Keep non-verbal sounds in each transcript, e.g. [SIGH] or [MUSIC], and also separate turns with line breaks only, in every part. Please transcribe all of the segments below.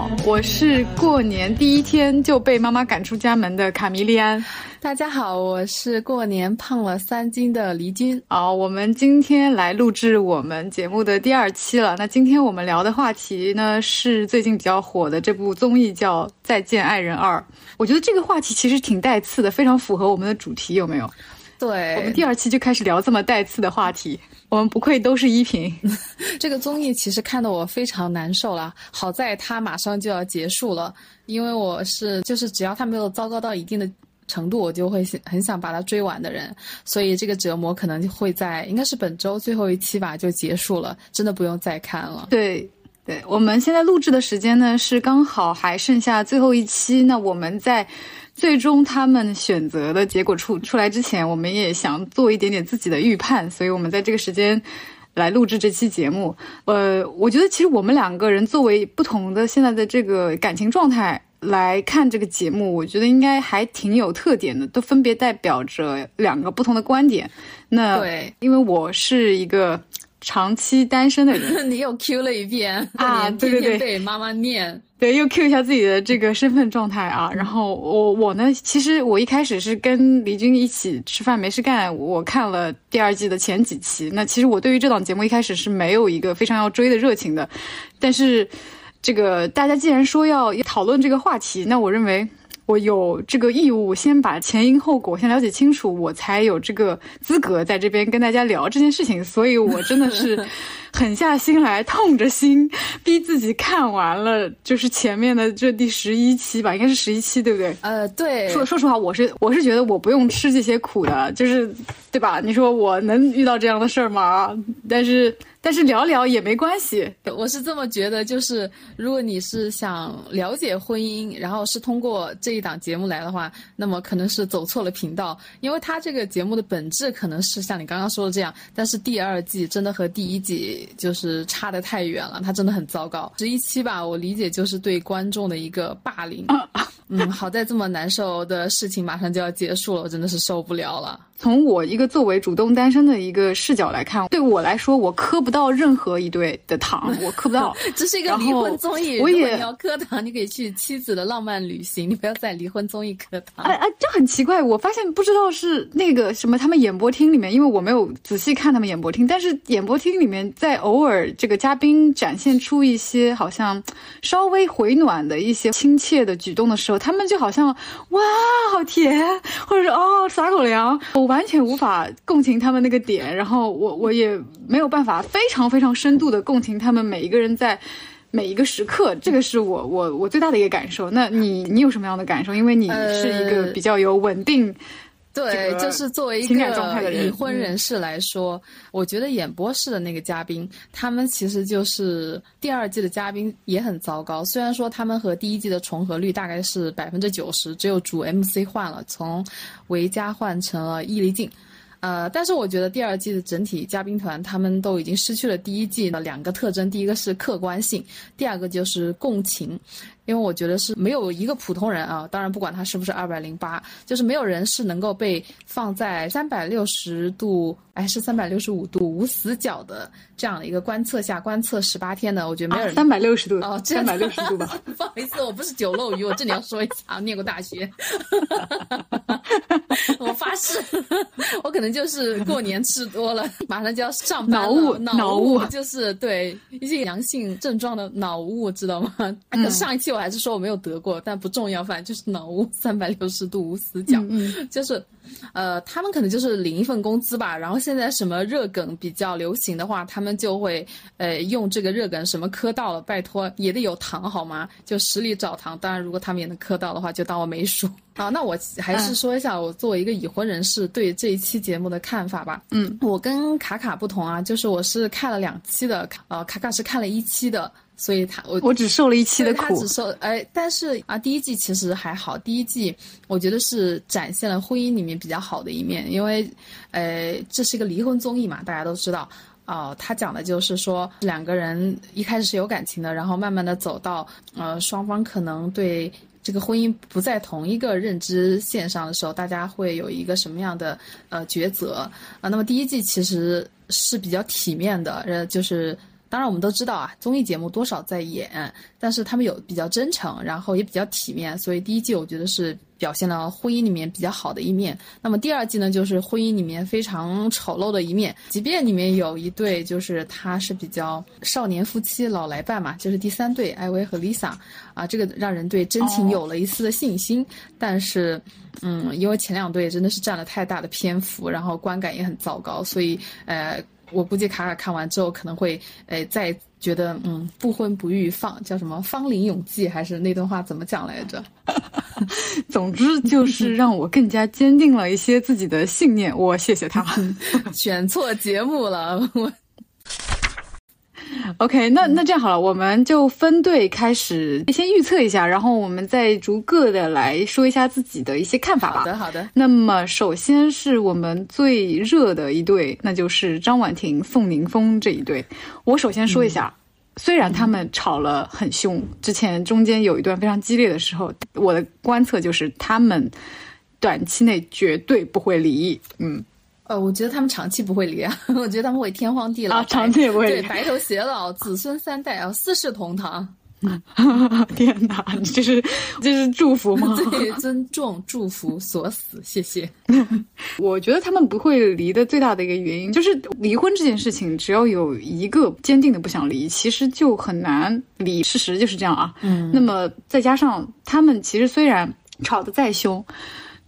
好，我是过年第一天就被妈妈赶出家门的卡米利安。
大家好，我是过年胖了三斤的黎军。
好，我们今天来录制我们节目的第二期了。那今天我们聊的话题呢，是最近比较火的这部综艺叫《再见爱人二》。我觉得这个话题其实挺带刺的，非常符合我们的主题，有没有？
对，
我们第二期就开始聊这么带刺的话题。[LAUGHS] 我们不愧都是依萍，[LAUGHS]
这个综艺其实看得我非常难受了。好在它马上就要结束了，因为我是就是只要它没有糟糕到一定的程度，我就会很想把它追完的人。所以这个折磨可能会在应该是本周最后一期吧就结束了，真的不用再看了。
对，对，我们现在录制的时间呢是刚好还剩下最后一期，那我们在。最终他们选择的结果出出来之前，我们也想做一点点自己的预判，所以我们在这个时间来录制这期节目。呃，我觉得其实我们两个人作为不同的现在的这个感情状态来看这个节目，我觉得应该还挺有特点的，都分别代表着两个不同的观点。那
对，
因为我是一个。长期单身的人，[LAUGHS]
你又 Q 了一遍
啊！[LAUGHS] 对对对，
被妈妈念，
对，又 Q 一下自己的这个身份状态啊。然后我我呢，其实我一开始是跟黎军一起吃饭没事干，我看了第二季的前几期。那其实我对于这档节目一开始是没有一个非常要追的热情的，但是这个大家既然说要讨论这个话题，那我认为。我有这个义务，先把前因后果先了解清楚，我才有这个资格在这边跟大家聊这件事情。所以我真的是 [LAUGHS] 狠下心来，痛着心逼自己看完了，就是前面的这第十一期吧，应该是十一期，对不对？
呃，对。
说说实话，我是我是觉得我不用吃这些苦的，就是对吧？你说我能遇到这样的事儿吗？但是。但是聊聊也没关系，
我是这么觉得。就是如果你是想了解婚姻，然后是通过这一档节目来的话，那么可能是走错了频道，因为它这个节目的本质可能是像你刚刚说的这样。但是第二季真的和第一季就是差得太远了，它真的很糟糕。十一期吧，我理解就是对观众的一个霸凌。嗯，好在这么难受的事情马上就要结束了，我真的是受不了了。
从我一个作为主动单身的一个视角来看，对我来说，我磕不到任何一对的糖，[LAUGHS] 我磕不到。[LAUGHS]
这是一个离婚综艺，我也要磕糖，你可以去妻子的浪漫旅行，你不要在离婚综艺磕糖。
哎哎，这很奇怪，我发现不知道是那个什么，他们演播厅里面，因为我没有仔细看他们演播厅，但是演播厅里面在偶尔这个嘉宾展现出一些好像稍微回暖的一些亲切的举动的时候，他们就好像哇好甜，或者是哦撒狗粮。我完全无法共情他们那个点，然后我我也没有办法非常非常深度的共情他们每一个人在每一个时刻，这个是我我我最大的一个感受。那你你有什么样的感受？因为你是一个比较有稳定。
对，就是作为一个已婚人士来说，我觉得演播室的那个嘉宾，他们其实就是第二季的嘉宾也很糟糕。虽然说他们和第一季的重合率大概是百分之九十，只有主 MC 换了，从维嘉换成了易立竞。呃，但是我觉得第二季的整体嘉宾团他们都已经失去了第一季的两个特征，第一个是客观性，第二个就是共情。因为我觉得是没有一个普通人啊，当然不管他是不是二百零八，就是没有人是能够被放在三百六十度，哎，是三百六十五度无死角的这样的一个观测下观测十八天的，我觉得没有人
三百六十度
哦，
三百六十度吧。[LAUGHS]
不好意思，我不是酒漏鱼，我这里要说一下，念过大学。[LAUGHS] 我发誓，我可能就是过年吃多了，马上就要上班了，
脑雾，
脑雾就是对一些阳性症状的脑雾，知道吗？上一期我。还是说我没有得过，但不重要，反正就是脑雾三百六十度无死角，[LAUGHS] 就是，呃，他们可能就是领一份工资吧。然后现在什么热梗比较流行的话，他们就会呃用这个热梗，什么磕到了，拜托也得有糖好吗？就实力找糖。当然，如果他们也能磕到的话，就当我没说。[LAUGHS] 好，那我还是说一下我作为一个已婚人士对这一期节目的看法吧。
嗯，
我跟卡卡不同啊，就是我是看了两期的，呃，卡卡是看了一期的。所以他我
我只受了一期的苦，
他只受哎，但是啊，第一季其实还好，第一季我觉得是展现了婚姻里面比较好的一面，因为，呃，这是一个离婚综艺嘛，大家都知道，哦，他讲的就是说两个人一开始是有感情的，然后慢慢的走到呃双方可能对这个婚姻不在同一个认知线上的时候，大家会有一个什么样的呃抉择啊？那么第一季其实是比较体面的，呃，就是。当然，我们都知道啊，综艺节目多少在演，但是他们有比较真诚，然后也比较体面，所以第一季我觉得是表现了婚姻里面比较好的一面。那么第二季呢，就是婚姻里面非常丑陋的一面。即便里面有一对，就是他是比较少年夫妻老来伴嘛，就是第三对艾薇和 Lisa，啊，这个让人对真情有了一丝的信心。但是，嗯，因为前两对真的是占了太大的篇幅，然后观感也很糟糕，所以呃。我估计卡卡看完之后可能会，诶，再觉得嗯，不婚不育，放叫什么芳龄永继，还是那段话怎么讲来着？[LAUGHS]
总之就是让我更加坚定了一些自己的信念。我谢谢他，[LAUGHS]
选错节目了我。[LAUGHS]
OK，那那这样好了，我们就分队开始，先预测一下，然后我们再逐个的来说一下自己的一些看法吧。
好的，好的。
那么首先是我们最热的一对，那就是张婉婷、宋宁峰这一对。我首先说一下，虽然他们吵了很凶，之前中间有一段非常激烈的时候，我的观测就是他们短期内绝对不会离异。嗯。
呃，我觉得他们长期不会离啊，[LAUGHS] 我觉得他们会天荒地老，
长期也不会
对白头偕老，子孙三代啊，四世同堂。[LAUGHS]
天哪，这是这是祝福吗？[LAUGHS]
对，尊重祝福，锁死，谢谢。
我觉得他们不会离的最大的一个原因，就是离婚这件事情，只要有一个坚定的不想离，其实就很难离。事实就是这样啊。嗯。那么再加上他们其实虽然吵得再凶。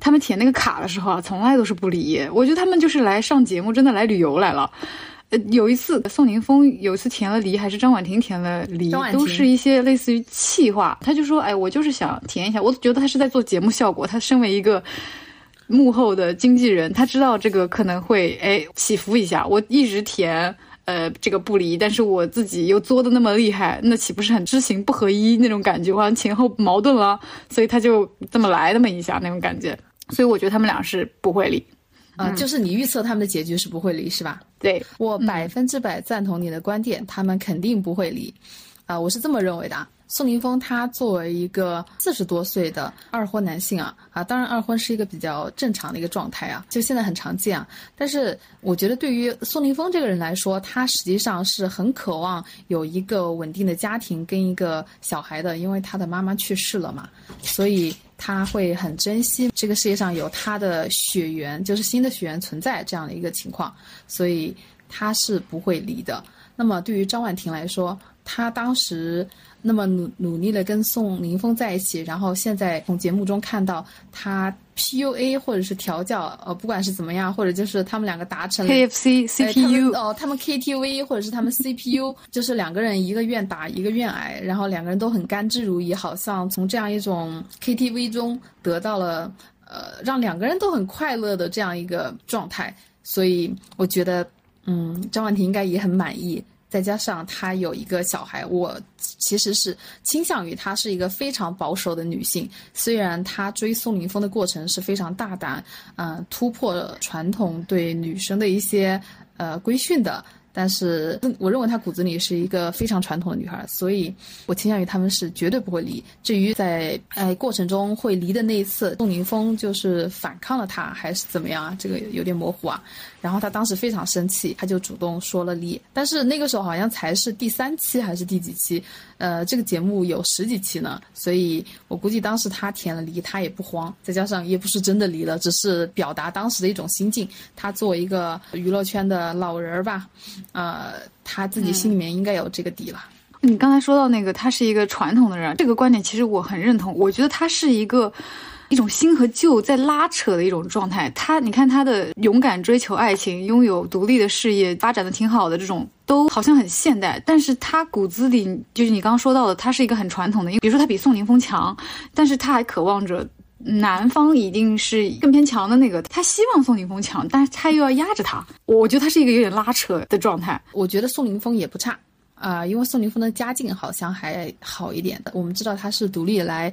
他们填那个卡的时候啊，从来都是不离。我觉得他们就是来上节目，真的来旅游来了。呃，有一次宋宁峰有一次填了离，还是张婉婷填了离，都是一些类似于气话。他就说：“哎，我就是想填一下。”我觉得他是在做节目效果。他身为一个幕后的经纪人，他知道这个可能会哎起伏一下。我一直填呃这个不离，但是我自己又作的那么厉害，那岂不是很知行不合一那种感觉？好像前后矛盾了，所以他就这么来那么一下那种感觉。所以我觉得他们俩是不会离，
啊，就是你预测他们的结局是不会离，是吧？
对
我百分之百赞同你的观点，他们肯定不会离，啊，我是这么认为的。宋宁峰他作为一个四十多岁的二婚男性啊啊，当然二婚是一个比较正常的一个状态啊，就现在很常见啊。但是我觉得对于宋宁峰这个人来说，他实际上是很渴望有一个稳定的家庭跟一个小孩的，因为他的妈妈去世了嘛，所以他会很珍惜这个世界上有他的血缘，就是新的血缘存在这样的一个情况，所以他是不会离的。那么对于张婉婷来说，她当时。那么努努力的跟宋宁峰在一起，然后现在从节目中看到他 PUA 或者是调教，呃，不管是怎么样，或者就是他们两个达成了
KFC CPU
哦，他们 KTV 或者是他们 CPU，[LAUGHS] 就是两个人一个愿打一个愿挨，然后两个人都很甘之如饴，好像从这样一种 KTV 中得到了呃让两个人都很快乐的这样一个状态，所以我觉得嗯张婉婷应该也很满意。再加上她有一个小孩，我其实是倾向于她是一个非常保守的女性。虽然她追宋林峰的过程是非常大胆，嗯，突破了传统对女生的一些呃规训的。但是，我认为她骨子里是一个非常传统的女孩，所以我倾向于他们是绝对不会离。至于在哎过程中会离的那一次，宋宁峰就是反抗了她，还是怎么样啊？这个有点模糊啊。然后她当时非常生气，她就主动说了离。但是那个时候好像才是第三期还是第几期？呃，这个节目有十几期呢，所以我估计当时他填了离，他也不慌。再加上也不是真的离了，只是表达当时的一种心境。他作为一个娱乐圈的老人儿吧。呃，他自己心里面应该有这个底了。
你刚才说到那个，他是一个传统的人，这个观点其实我很认同。我觉得他是一个一种新和旧在拉扯的一种状态。他，你看他的勇敢追求爱情，拥有独立的事业，发展的挺好的，这种都好像很现代。但是他骨子里就是你刚刚说到的，他是一个很传统的。因为比如说他比宋宁峰强，但是他还渴望着。男方一定是更偏强的那个，他希望宋宁峰强，但是他又要压着他。我觉得他是一个有点拉扯的状态。
我觉得宋宁峰也不差啊，因为宋宁峰的家境好像还好一点的。我们知道他是独立来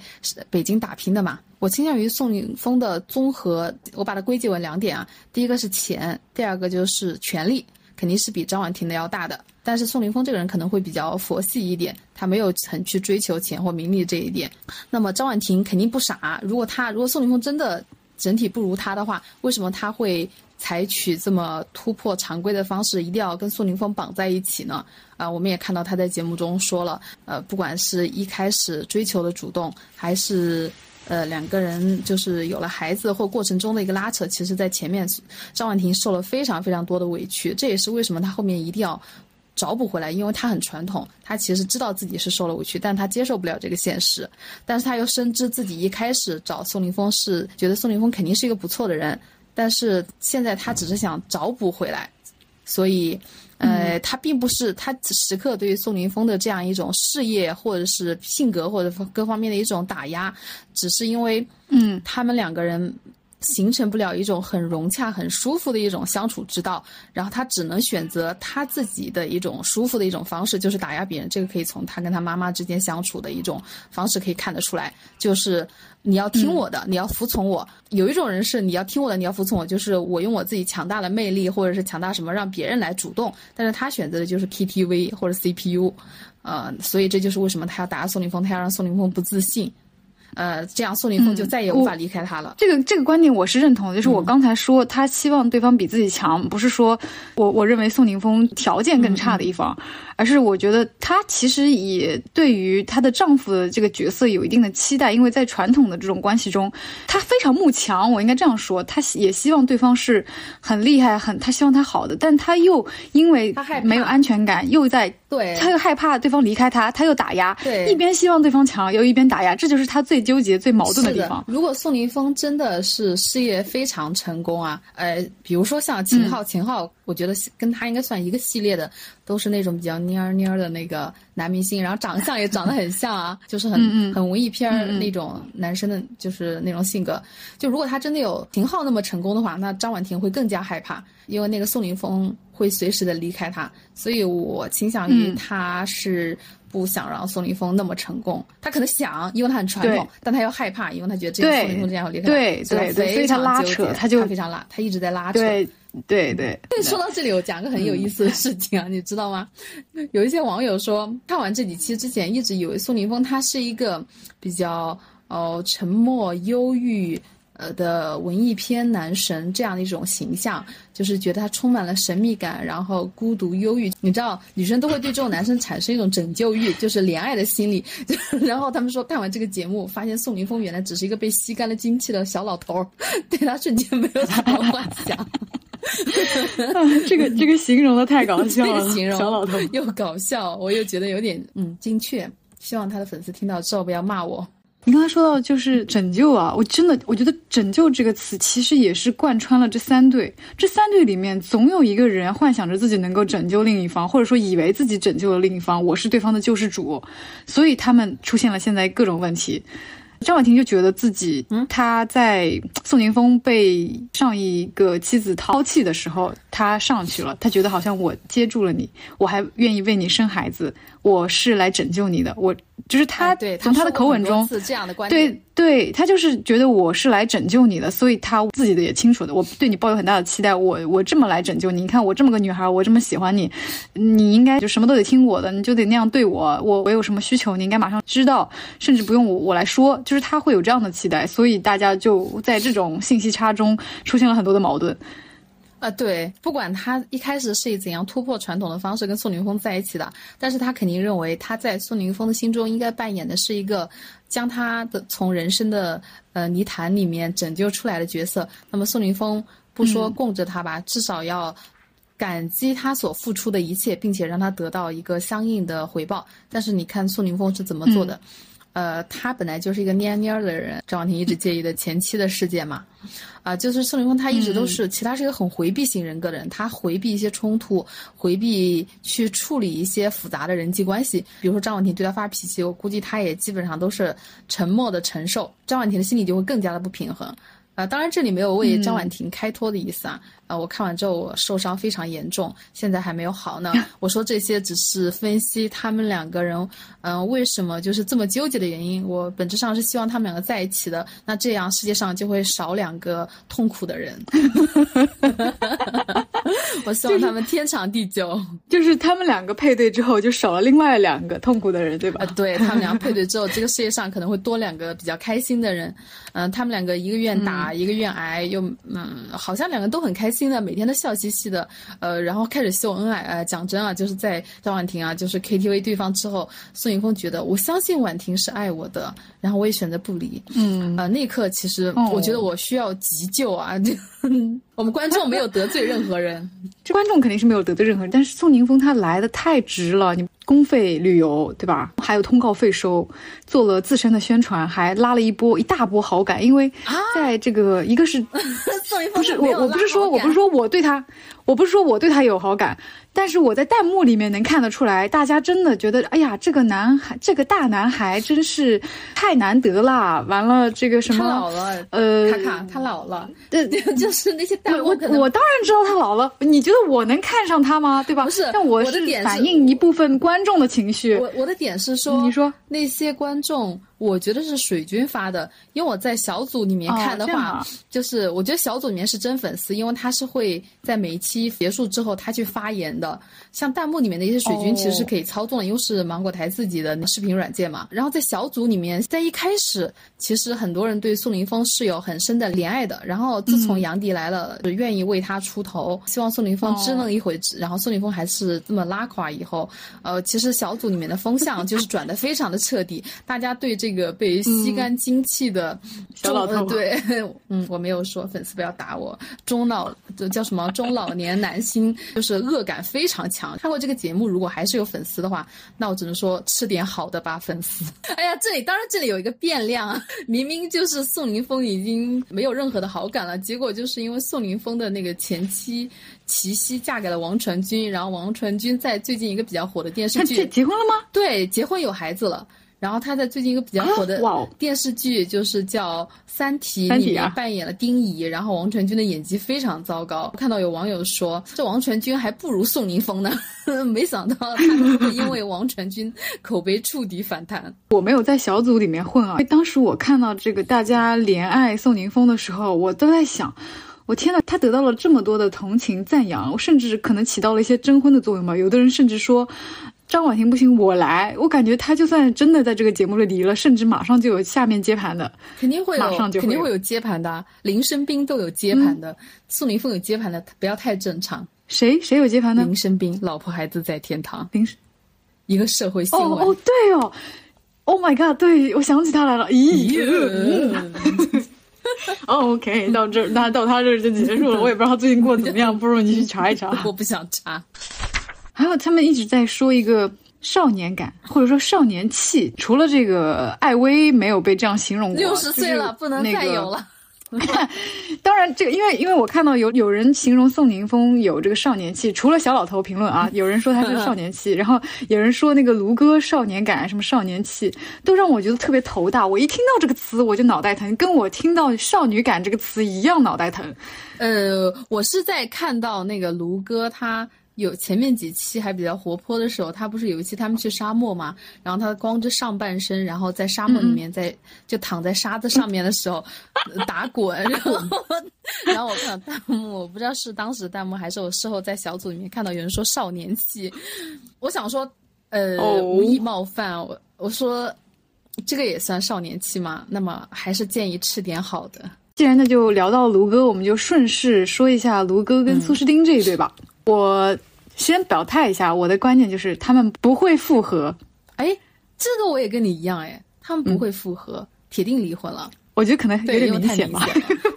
北京打拼的嘛。我倾向于宋宁峰的综合，我把它归结为两点啊，第一个是钱，第二个就是权力。肯定是比张婉婷的要大的，但是宋宁峰这个人可能会比较佛系一点，他没有很去追求钱或名利这一点。那么张婉婷肯定不傻，如果他如果宋宁峰真的整体不如他的话，为什么他会采取这么突破常规的方式，一定要跟宋宁峰绑在一起呢？啊，我们也看到他在节目中说了，呃，不管是一开始追求的主动，还是呃两个人就是有了孩子或过程中的一个拉扯，其实在前面张婉婷受了非常非常多的委屈，这也是为什么他后面一定要找补回来，因为他很传统，他其实知道自己是受了委屈，但他接受不了这个现实，但是他又深知自己一开始找宋林峰是觉得宋林峰肯定是一个不错的人。但是现在他只是想找补回来，所以，呃，他并不是他时刻对于宋宁峰的这样一种事业或者是性格或者各方面的一种打压，只是因为，
嗯，
他们两个人。形成不了一种很融洽、很舒服的一种相处之道，然后他只能选择他自己的一种舒服的一种方式，就是打压别人。这个可以从他跟他妈妈之间相处的一种方式可以看得出来，就是你要听我的，你要服从我。有一种人是你要听我的，你要服从我，就是我用我自己强大的魅力或者是强大什么让别人来主动，但是他选择的就是 KTV 或者 CPU，呃，所以这就是为什么他要打压宋凌峰，他要让宋凌峰不自信。呃，这样宋凌峰就再也无法离开他了。
这个这个观点我是认同的，就是我刚才说他希望对方比自己强，不是说我我认为宋凌峰条件更差的一方。而是我觉得她其实也对于她的丈夫的这个角色有一定的期待，因为在传统的这种关系中，她非常慕强，我应该这样说，她也希望对方是很厉害，很她希望他好的，但她又因为没有安全感，又在
对，
他又害怕对方离开他，他又打压，
对，
一边希望对方强，又一边打压，这就是他最纠结、最矛盾的地方。
如果宋林峰真的是事业非常成功啊，呃，比如说像秦昊，秦昊。我觉得跟他应该算一个系列的，都是那种比较蔫儿蔫儿的那个男明星，然后长相也长得很像啊，[LAUGHS] 就是很很文艺片儿那种男生的，就是那种性格。就如果他真的有秦昊那么成功的话，那张婉婷会更加害怕，因为那个宋凌峰会随时的离开他，所以我倾向于他是不想让宋凌峰那么成功。他可能想，因为他很传统，但他又害怕，因为他觉得这个宋凌峰这样会离开他，
对对对，所以他拉扯，他就
非常拉，他一直在拉扯。
对对对，[LAUGHS]
说到这里，我讲个很有意思的事情啊，[LAUGHS] 你知道吗？有一些网友说，看完这几期之前，一直以为宋宁峰他是一个比较哦沉默、忧郁呃的文艺片男神这样的一种形象，就是觉得他充满了神秘感，然后孤独、忧郁。你知道，女生都会对这种男生产生一种拯救欲，就是怜爱的心理。[LAUGHS] 然后他们说，看完这个节目，发现宋宁峰原来只是一个被吸干了精气的小老头，对他瞬间没有什么幻想。[LAUGHS]
这个这个形容的太搞笑了，
形容
小老头 [LAUGHS]
又搞笑，我又觉得有点嗯精确。希望他的粉丝听到之后不要骂我。
你刚才说到就是拯救啊，我真的我觉得拯救这个词其实也是贯穿了这三对，这三对里面总有一个人幻想着自己能够拯救另一方，或者说以为自己拯救了另一方，我是对方的救世主，所以他们出现了现在各种问题。张婉婷就觉得自己，嗯她在宋宁峰被上一个妻子抛弃的时候，她上去了。她觉得好像我接住了你，我还愿意为你生孩子，我是来拯救你的。我就是他，从他的口吻中，
这样的观
点，对对，他就是觉得我是来拯救你的，所以他自己的也清楚的，我对你抱有很大的期待。我我这么来拯救你，你看我这么个女孩，我这么喜欢你，你应该就什么都得听我的，你就得那样对我。我我有什么需求，你应该马上知道，甚至不用我我来说。就是他会有这样的期待，所以大家就在这种信息差中出现了很多的矛盾。
啊，对，不管他一开始是以怎样突破传统的方式跟宋宁峰在一起的，但是他肯定认为他在宋宁峰的心中应该扮演的是一个将他的从人生的呃泥潭里面拯救出来的角色。那么宋宁峰不说供着他吧，至少要感激他所付出的一切，并且让他得到一个相应的回报。但是你看宋宁峰是怎么做的？呃，他本来就是一个蔫蔫的人，张婉婷一直介意的前妻的事件嘛，啊，就是宋凌峰，他一直都是，其实他是一个很回避型人格的人，他回避一些冲突，回避去处理一些复杂的人际关系，比如说张婉婷对他发脾气，我估计他也基本上都是沉默的承受，张婉婷的心里就会更加的不平衡。啊，当然这里没有为张婉婷开脱的意思啊。啊，我看完之后我受伤非常严重，现在还没有好呢。[LAUGHS] 我说这些只是分析他们两个人，嗯，为什么就是这么纠结的原因。我本质上是希望他们两个在一起的，那这样世界上就会少两个痛苦的人。[LAUGHS] 我希望他们天长地久。
就是他们两个配对之后，就少了另外两个痛苦的人，对吧？
对他们两个配对之后，[LAUGHS] 这个世界上可能会多两个比较开心的人。嗯，他们两个一个愿打。吧？一个愿挨，又嗯，好像两个都很开心的，每天都笑嘻嘻的。呃，然后开始秀恩爱。呃，讲真啊，就是在张婉婷啊，就是 KTV 对方之后，宋宁峰觉得我相信婉婷是爱我的，然后我也选择不离。嗯，啊，那一刻其实我觉得我需要急救啊！[LAUGHS] 我们观众没有得罪任何人，[LAUGHS]
这观众肯定是没有得罪任何人，但是宋宁峰他来的太值了，你。公费旅游，对吧？还有通告费收，做了自身的宣传，还拉了一波一大波好感。因为在这个一个是，[LAUGHS] 不是我我不是说我不是说我对他，我不是说我对他有好感。但是我在弹幕里面能看得出来，大家真的觉得，哎呀，这个男孩，这个大男孩真是太难得啦！完了，这个什么，
他老了，呃，卡卡，他老了，对，[LAUGHS] 就是那些弹幕，
我我当然知道他老了。你觉得我能看上他吗？对吧？
不是，
但我是反映一部分观众的情绪。
我我的点是说，
你说
那些观众。我觉得是水军发的，因为我在小组里面看的话，就是我觉得小组里面是真粉丝，因为他是会在每一期结束之后他去发言的。像弹幕里面的一些水军其实是可以操纵的，因为是芒果台自己的视频软件嘛。然后在小组里面，在一开始其实很多人对宋宁峰是有很深的怜爱的。然后自从杨迪来了，就愿意为他出头，希望宋宁峰支棱一回，然后宋宁峰还是这么拉垮以后，呃，其实小组里面的风向就是转的非常的彻底，大家对这。个被吸干精气的
小老头，
对，嗯，我没有说粉丝不要打我。中老叫什么？中老年男星就是恶感非常强。看过这个节目，如果还是有粉丝的话，那我只能说吃点好的吧，粉丝。[LAUGHS] 哎呀，这里当然这里有一个变量，明明就是宋宁峰已经没有任何的好感了，结果就是因为宋宁峰的那个前妻齐溪嫁给了王传君，然后王传君在最近一个比较火的电视剧
结婚了吗？
对，结婚有孩子了。然后他在最近一个比较火的电视剧，就是叫《三体》里面扮演了丁仪，然后王传君的演技非常糟糕。看到有网友说，这王传君还不如宋宁峰呢，[LAUGHS] 没想到他因为王传君口碑触底反弹。
我没有在小组里面混啊，当时我看到这个大家怜爱宋宁峰的时候，我都在想，我天呐，他得到了这么多的同情赞扬，甚至可能起到了一些征婚的作用吧。有的人甚至说。张婉婷不行，我来。我感觉她就算真的在这个节目里离了，甚至马上就有下面接盘的，
肯定会有，
马上就
肯定会有接盘的。林生斌都有接盘的，宋宁峰有接盘的，不要太正常。
谁谁有接盘的？
林生斌，老婆孩子在天堂。
林，
一个社会新闻。
哦哦，对哦，Oh my god，对我想起他来了。咦，[LAUGHS] OK，到这那到他这儿就结束了。我也不知道他最近过得怎么样，不如你去查一查。[LAUGHS]
我不想查。
还有他们一直在说一个少年感，或者说少年气。除了这个艾薇没有被这样形容过，
六十岁了不能再有了。[LAUGHS] [LAUGHS]
当然，这个因为因为我看到有有人形容宋宁峰有这个少年气，除了小老头评论啊，[LAUGHS] 有人说他是少年气，然后有人说那个卢哥少年感，什么少年气，都让我觉得特别头大。我一听到这个词我就脑袋疼，跟我听到少女感这个词一样脑袋疼。
呃，我是在看到那个卢哥他。有前面几期还比较活泼的时候，他不是有一期他们去沙漠嘛？然后他光着上半身，然后在沙漠里面在就躺在沙子上面的时候打滚，然后 [LAUGHS] 然后我看到弹幕，我不知道是当时弹幕还是我事后在小组里面看到有人说少年气，我想说呃无意冒犯我，我说这个也算少年气吗？那么还是建议吃点好的。
既然那就聊到卢哥，我们就顺势说一下卢哥跟苏诗丁这一对吧。我。先表态一下，我的观念就是他们不会复合。
哎，这个我也跟你一样，哎，他们不会复合，铁定离婚了。
我觉得可能有点明显吧。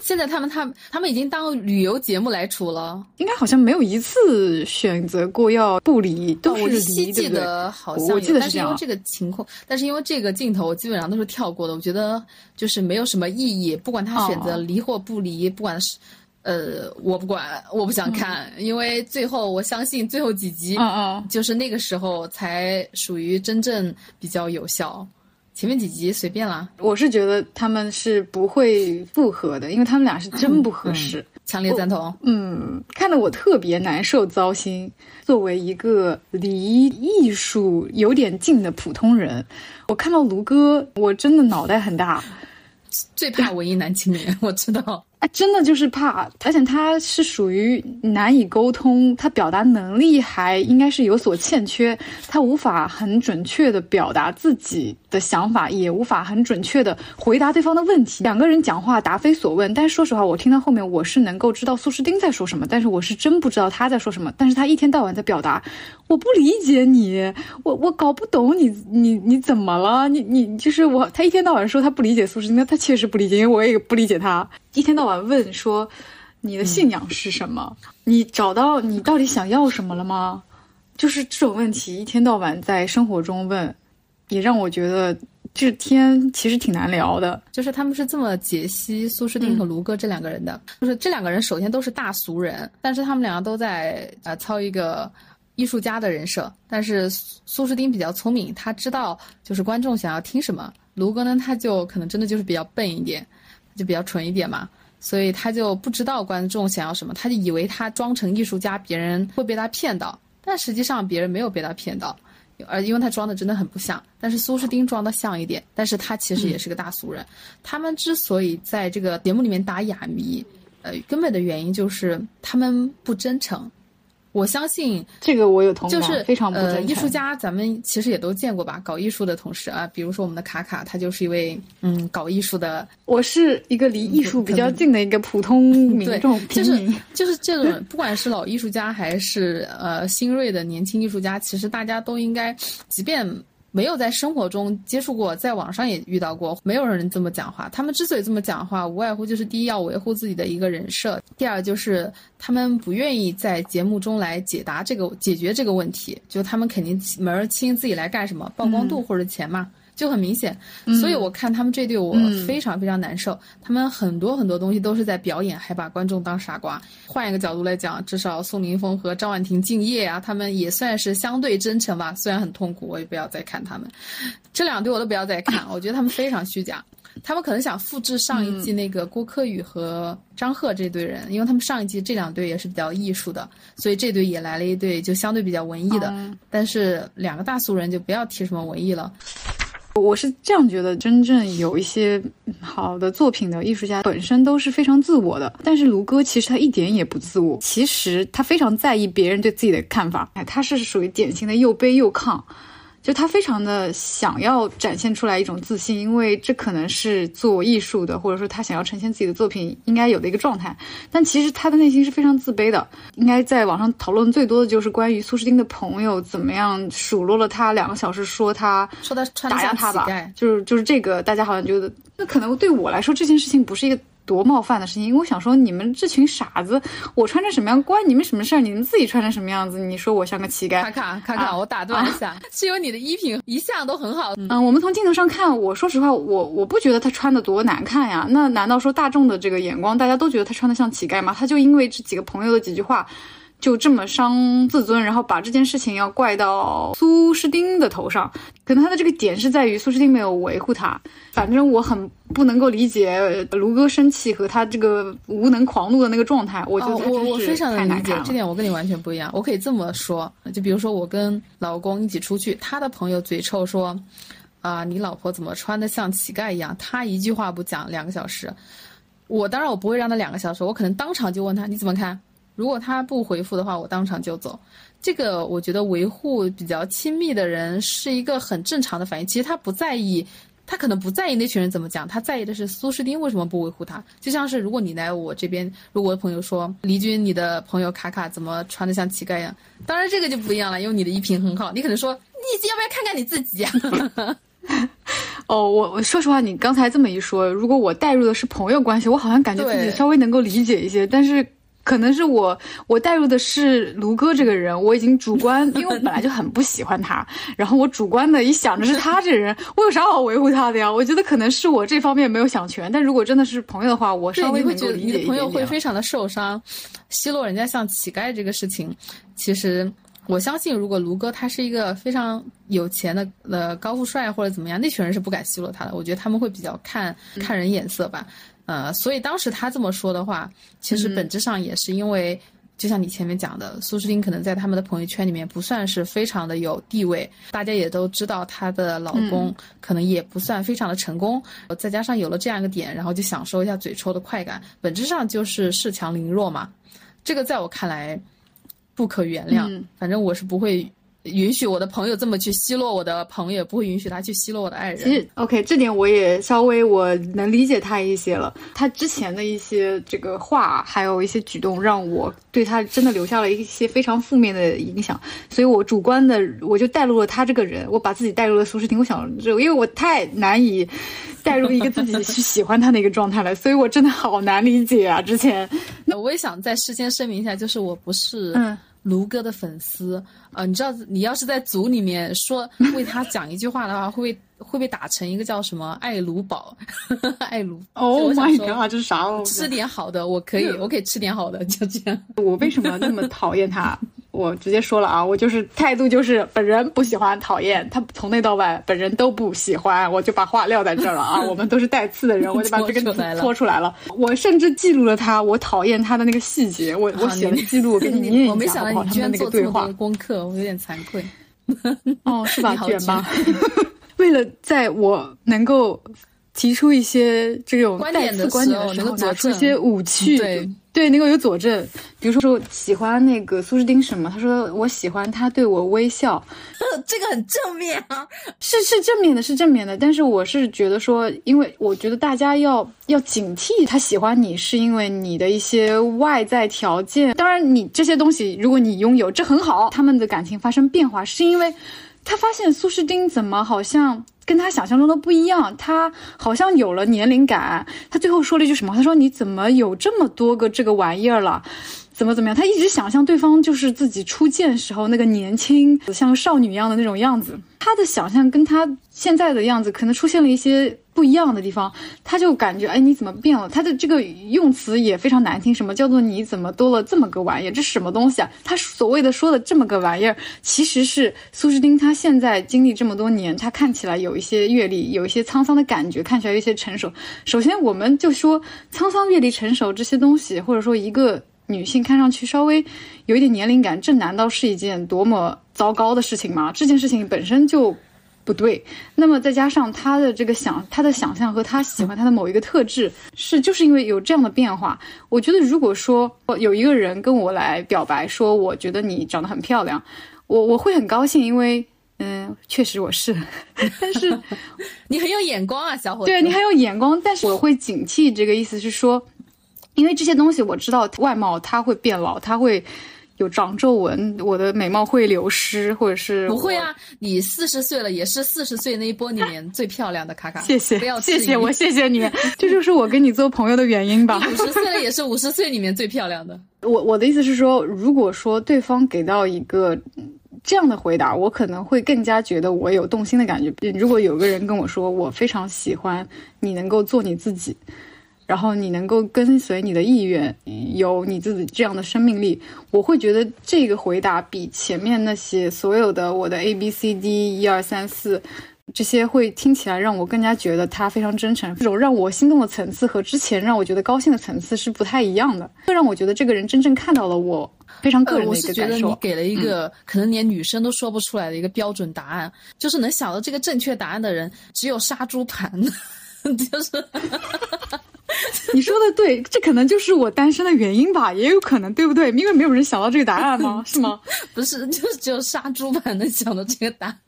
现在他们他他们已经当旅游节目来处了，
应该好像没有一次选择过要不离，都是
离，记得好像
我记得是
这样。但是因为这个情况，但是因为这个镜头，我基本上都是跳过的。我觉得就是没有什么意义，不管他选择离或不离，不管是。呃，我不管，我不想看，因为最后我相信最后几集，
嗯嗯，
就是那个时候才属于真正比较有效，前面几集随便啦。
我是觉得他们是不会复合的，因为他们俩是真不合适，
强烈赞同。
嗯，看得我特别难受糟心。作为一个离艺术有点近的普通人，我看到卢哥，我真的脑袋很大。
最怕 [LAUGHS] 文艺男青年，我知道。
哎，真的就是怕，而且他是属于难以沟通，他表达能力还应该是有所欠缺，他无法很准确的表达自己的想法，也无法很准确的回答对方的问题。两个人讲话答非所问，但是说实话，我听到后面我是能够知道苏诗丁在说什么，但是我是真不知道他在说什么。但是他一天到晚在表达，我不理解你，我我搞不懂你你你怎么了？你你就是我，他一天到晚说他不理解苏诗丁，那他确实不理解，因为我也不理解他。一天到晚问说，你的信仰是什么？你找到你到底想要什么了吗？就是这种问题，一天到晚在生活中问，也让我觉得这天其实挺难聊的。
就是他们是这么解析苏诗丁和卢哥这两个人的，就是这两个人首先都是大俗人，但是他们两个都在呃操一个艺术家的人设。但是苏诗丁比较聪明，他知道就是观众想要听什么；卢哥呢，他就可能真的就是比较笨一点。就比较蠢一点嘛，所以他就不知道观众想要什么，他就以为他装成艺术家，别人会被他骗到，但实际上别人没有被他骗到，而因为他装的真的很不像。但是苏诗丁装的像一点，但是他其实也是个大俗人。他们之所以在这个节目里面打哑谜，呃，根本的原因就是他们不真诚。我相信
这个我有同
感，就是
非常不
呃，艺术家咱们其实也都见过吧？搞艺术的同事啊，比如说我们的卡卡，他就是一位嗯搞艺术的。
我是一个离艺术比较近的一个普通民众，
就是就是这种，不管是老艺术家还是呃新锐的年轻艺术家，其实大家都应该，即便。没有在生活中接触过，在网上也遇到过，没有人这么讲话。他们之所以这么讲话，无外乎就是第一要维护自己的一个人设，第二就是他们不愿意在节目中来解答这个解决这个问题，就他们肯定门儿清自己来干什么，曝光度或者钱嘛。就很明显，所以我看他们这对我非常非常难受。他们很多很多东西都是在表演，还把观众当傻瓜。换一个角度来讲，至少宋凌峰和张婉婷敬业啊，他们也算是相对真诚吧。虽然很痛苦，我也不要再看他们。这两对我都不要再看，我觉得他们非常虚假。他们可能想复制上一季那个郭柯宇和张赫这对人，因为他们上一季这两对也是比较艺术的，所以这对也来了一对就相对比较文艺的。但是两个大俗人就不要提什么文艺了。
我是这样觉得，真正有一些好的作品的艺术家本身都是非常自我的，但是卢哥其实他一点也不自我，其实他非常在意别人对自己的看法，哎，他是属于典型的又卑又亢。就他非常的想要展现出来一种自信，因为这可能是做艺术的，或者说他想要呈现自己的作品应该有的一个状态。但其实他的内心是非常自卑的。应该在网上讨论最多的就是关于苏诗丁的朋友怎么样数落了他两个小时，说他
说他
打压他吧，就是就是这个，大家好像觉得那可能对我来说这件事情不是一个。多冒犯的事情，因为我想说，你们这群傻子，我穿成什么样关你们什么事儿？你们自己穿成什么样子？你说我像个乞丐？
卡卡卡卡，我打断一下，是有你的衣品一向都很好。
嗯，我们从镜头上看，我说实话，我我不觉得他穿的多难看呀。那难道说大众的这个眼光，大家都觉得他穿的像乞丐吗？他就因为这几个朋友的几句话。就这么伤自尊，然后把这件事情要怪到苏诗丁的头上，可能他的这个点是在于苏诗丁没有维护他。反正我很不能够理解卢哥生气和他这个无能狂怒的那个状态。我觉得
我我非常能理解这点，我跟你完全不一样。我可以这么说，就比如说我跟老公一起出去，他的朋友嘴臭说，啊，你老婆怎么穿的像乞丐一样？他一句话不讲，两个小时。我当然我不会让他两个小时，我可能当场就问他你怎么看。如果他不回复的话，我当场就走。这个我觉得维护比较亲密的人是一个很正常的反应。其实他不在意，他可能不在意那群人怎么讲，他在意的是苏诗丁为什么不维护他。就像是如果你来我这边，如果我的朋友说黎军，你的朋友卡卡怎么穿的像乞丐一样？当然这个就不一样了，因为你的衣品很好，你可能说你要不要看看你自己啊？[LAUGHS]
哦，我我说实话，你刚才这么一说，如果我带入的是朋友关系，我好像感觉自己稍微能够理解一些，但是。可能是我，我带入的是卢哥这个人，我已经主观，[LAUGHS] 因为我本来就很不喜欢他，然后我主观的一想着是他这人，我有啥好维护他的呀？我觉得可能是我这方面没有想全，但如果真的是朋友的话，我稍微能够理解
你的朋友会非常的受伤，奚落人家像乞丐这个事情，其实我相信，如果卢哥他是一个非常有钱的呃高富帅或者怎么样，那群人是不敢奚落他的，我觉得他们会比较看看人眼色吧。呃，所以当时他这么说的话，其实本质上也是因为，就像你前面讲的，苏诗丁可能在他们的朋友圈里面不算是非常的有地位，大家也都知道她的老公可能也不算非常的成功，再加上有了这样一个点，然后就享受一下嘴抽的快感，本质上就是恃强凌弱嘛。这个在我看来不可原谅，反正我是不会。允许我的朋友这么去奚落我的朋友，不会允许他去奚落我的爱人。
其实，OK，这点我也稍微我能理解他一些了。他之前的一些这个话，还有一些举动，让我对他真的留下了一些非常负面的影响。所以我主观的，我就带入了他这个人，我把自己带入了苏诗婷。我想，因为我太难以带入一个自己去喜欢他的一个状态了，所以我真的好难理解啊。之前，
那我也想在事先声明一下，就是我不是嗯。卢哥的粉丝，呃，你知道，你要是在组里面说为他讲一句话的话，会会被打成一个叫什么爱卢宝，[LAUGHS] 爱卢。
Oh my god，这是啥？
吃点好的，我可以，我可以吃点好的，[LAUGHS] 就这样。
我为什么那么讨厌他？[LAUGHS] 我直接说了啊，我就是态度就是本人不喜欢讨厌他，从内到外本人都不喜欢，我就把话撂在这儿了啊。我们都是带刺的人，我就把这个
戳
出来了。我甚至记录了他我讨厌他的那个细节，我我写了记录给你念一下。
我没想到你居然做这么多功课，我有点惭愧。
哦，是吧？卷吧。为了在我能够提出一些这种带刺观点的时候，拿出一些武器。
对。
对，能够有佐证，比如说说喜欢那个苏诗丁什么？他说我喜欢他对我微笑，[LAUGHS]
这个很正面啊，
是是正面的，是正面的。但是我是觉得说，因为我觉得大家要要警惕，他喜欢你是因为你的一些外在条件。当然，你这些东西如果你拥有，这很好。他们的感情发生变化，是因为他发现苏诗丁怎么好像。跟他想象中的不一样，他好像有了年龄感。他最后说了一句什么？他说：“你怎么有这么多个这个玩意儿了？怎么怎么样？”他一直想象对方就是自己初见时候那个年轻像少女一样的那种样子。他的想象跟他现在的样子可能出现了一些。不一样的地方，他就感觉，哎，你怎么变了？他的这个用词也非常难听，什么叫做你怎么多了这么个玩意儿？这什么东西啊？他所谓的说的这么个玩意儿，其实是苏诗丁他现在经历这么多年，他看起来有一些阅历，有一些沧桑的感觉，看起来有些成熟。首先，我们就说沧桑、阅历、成熟这些东西，或者说一个女性看上去稍微有一点年龄感，这难道是一件多么糟糕的事情吗？这件事情本身就。不对，那么再加上他的这个想，他的想象和他喜欢他的某一个特质，是就是因为有这样的变化。我觉得如果说有一个人跟我来表白说，我觉得你长得很漂亮，我我会很高兴，因为嗯，确实我是。但是 [LAUGHS]
你很有眼光啊，小伙子。
对你很有眼光，但是我会警惕，这个意思是说，因为这些东西我知道外貌它会变老，它会。有长皱纹，我的美貌会流失，或者是
不会啊？你四十岁了，也是四十岁那一波里面最漂亮的卡卡。[LAUGHS]
谢谢，
不要
谢谢我，谢谢你，这就是我跟你做朋友的原因吧。
五十岁了，也是五十岁里面最漂亮的。
我我的意思是说，如果说对方给到一个这样的回答，我可能会更加觉得我有动心的感觉。如果有个人跟我说，我非常喜欢你能够做你自己。然后你能够跟随你的意愿，有你自己这样的生命力，我会觉得这个回答比前面那些所有的我的 A B C D 一二三四这些会听起来让我更加觉得他非常真诚。这种让我心动的层次和之前让我觉得高兴的层次是不太一样的，会让我觉得这个人真正看到了我非常个人的一个感受。
我是觉得你给了一个可能连女生都说不出来的一个标准答案，就是能想到这个正确答案的人只有杀猪盘，[LAUGHS] 就是。[LAUGHS]
你说的对，这可能就是我单身的原因吧，也有可能，对不对？因为没有人想到这个答案吗？[LAUGHS] 是吗？
不是，就是只有杀猪盘能想到这个答案，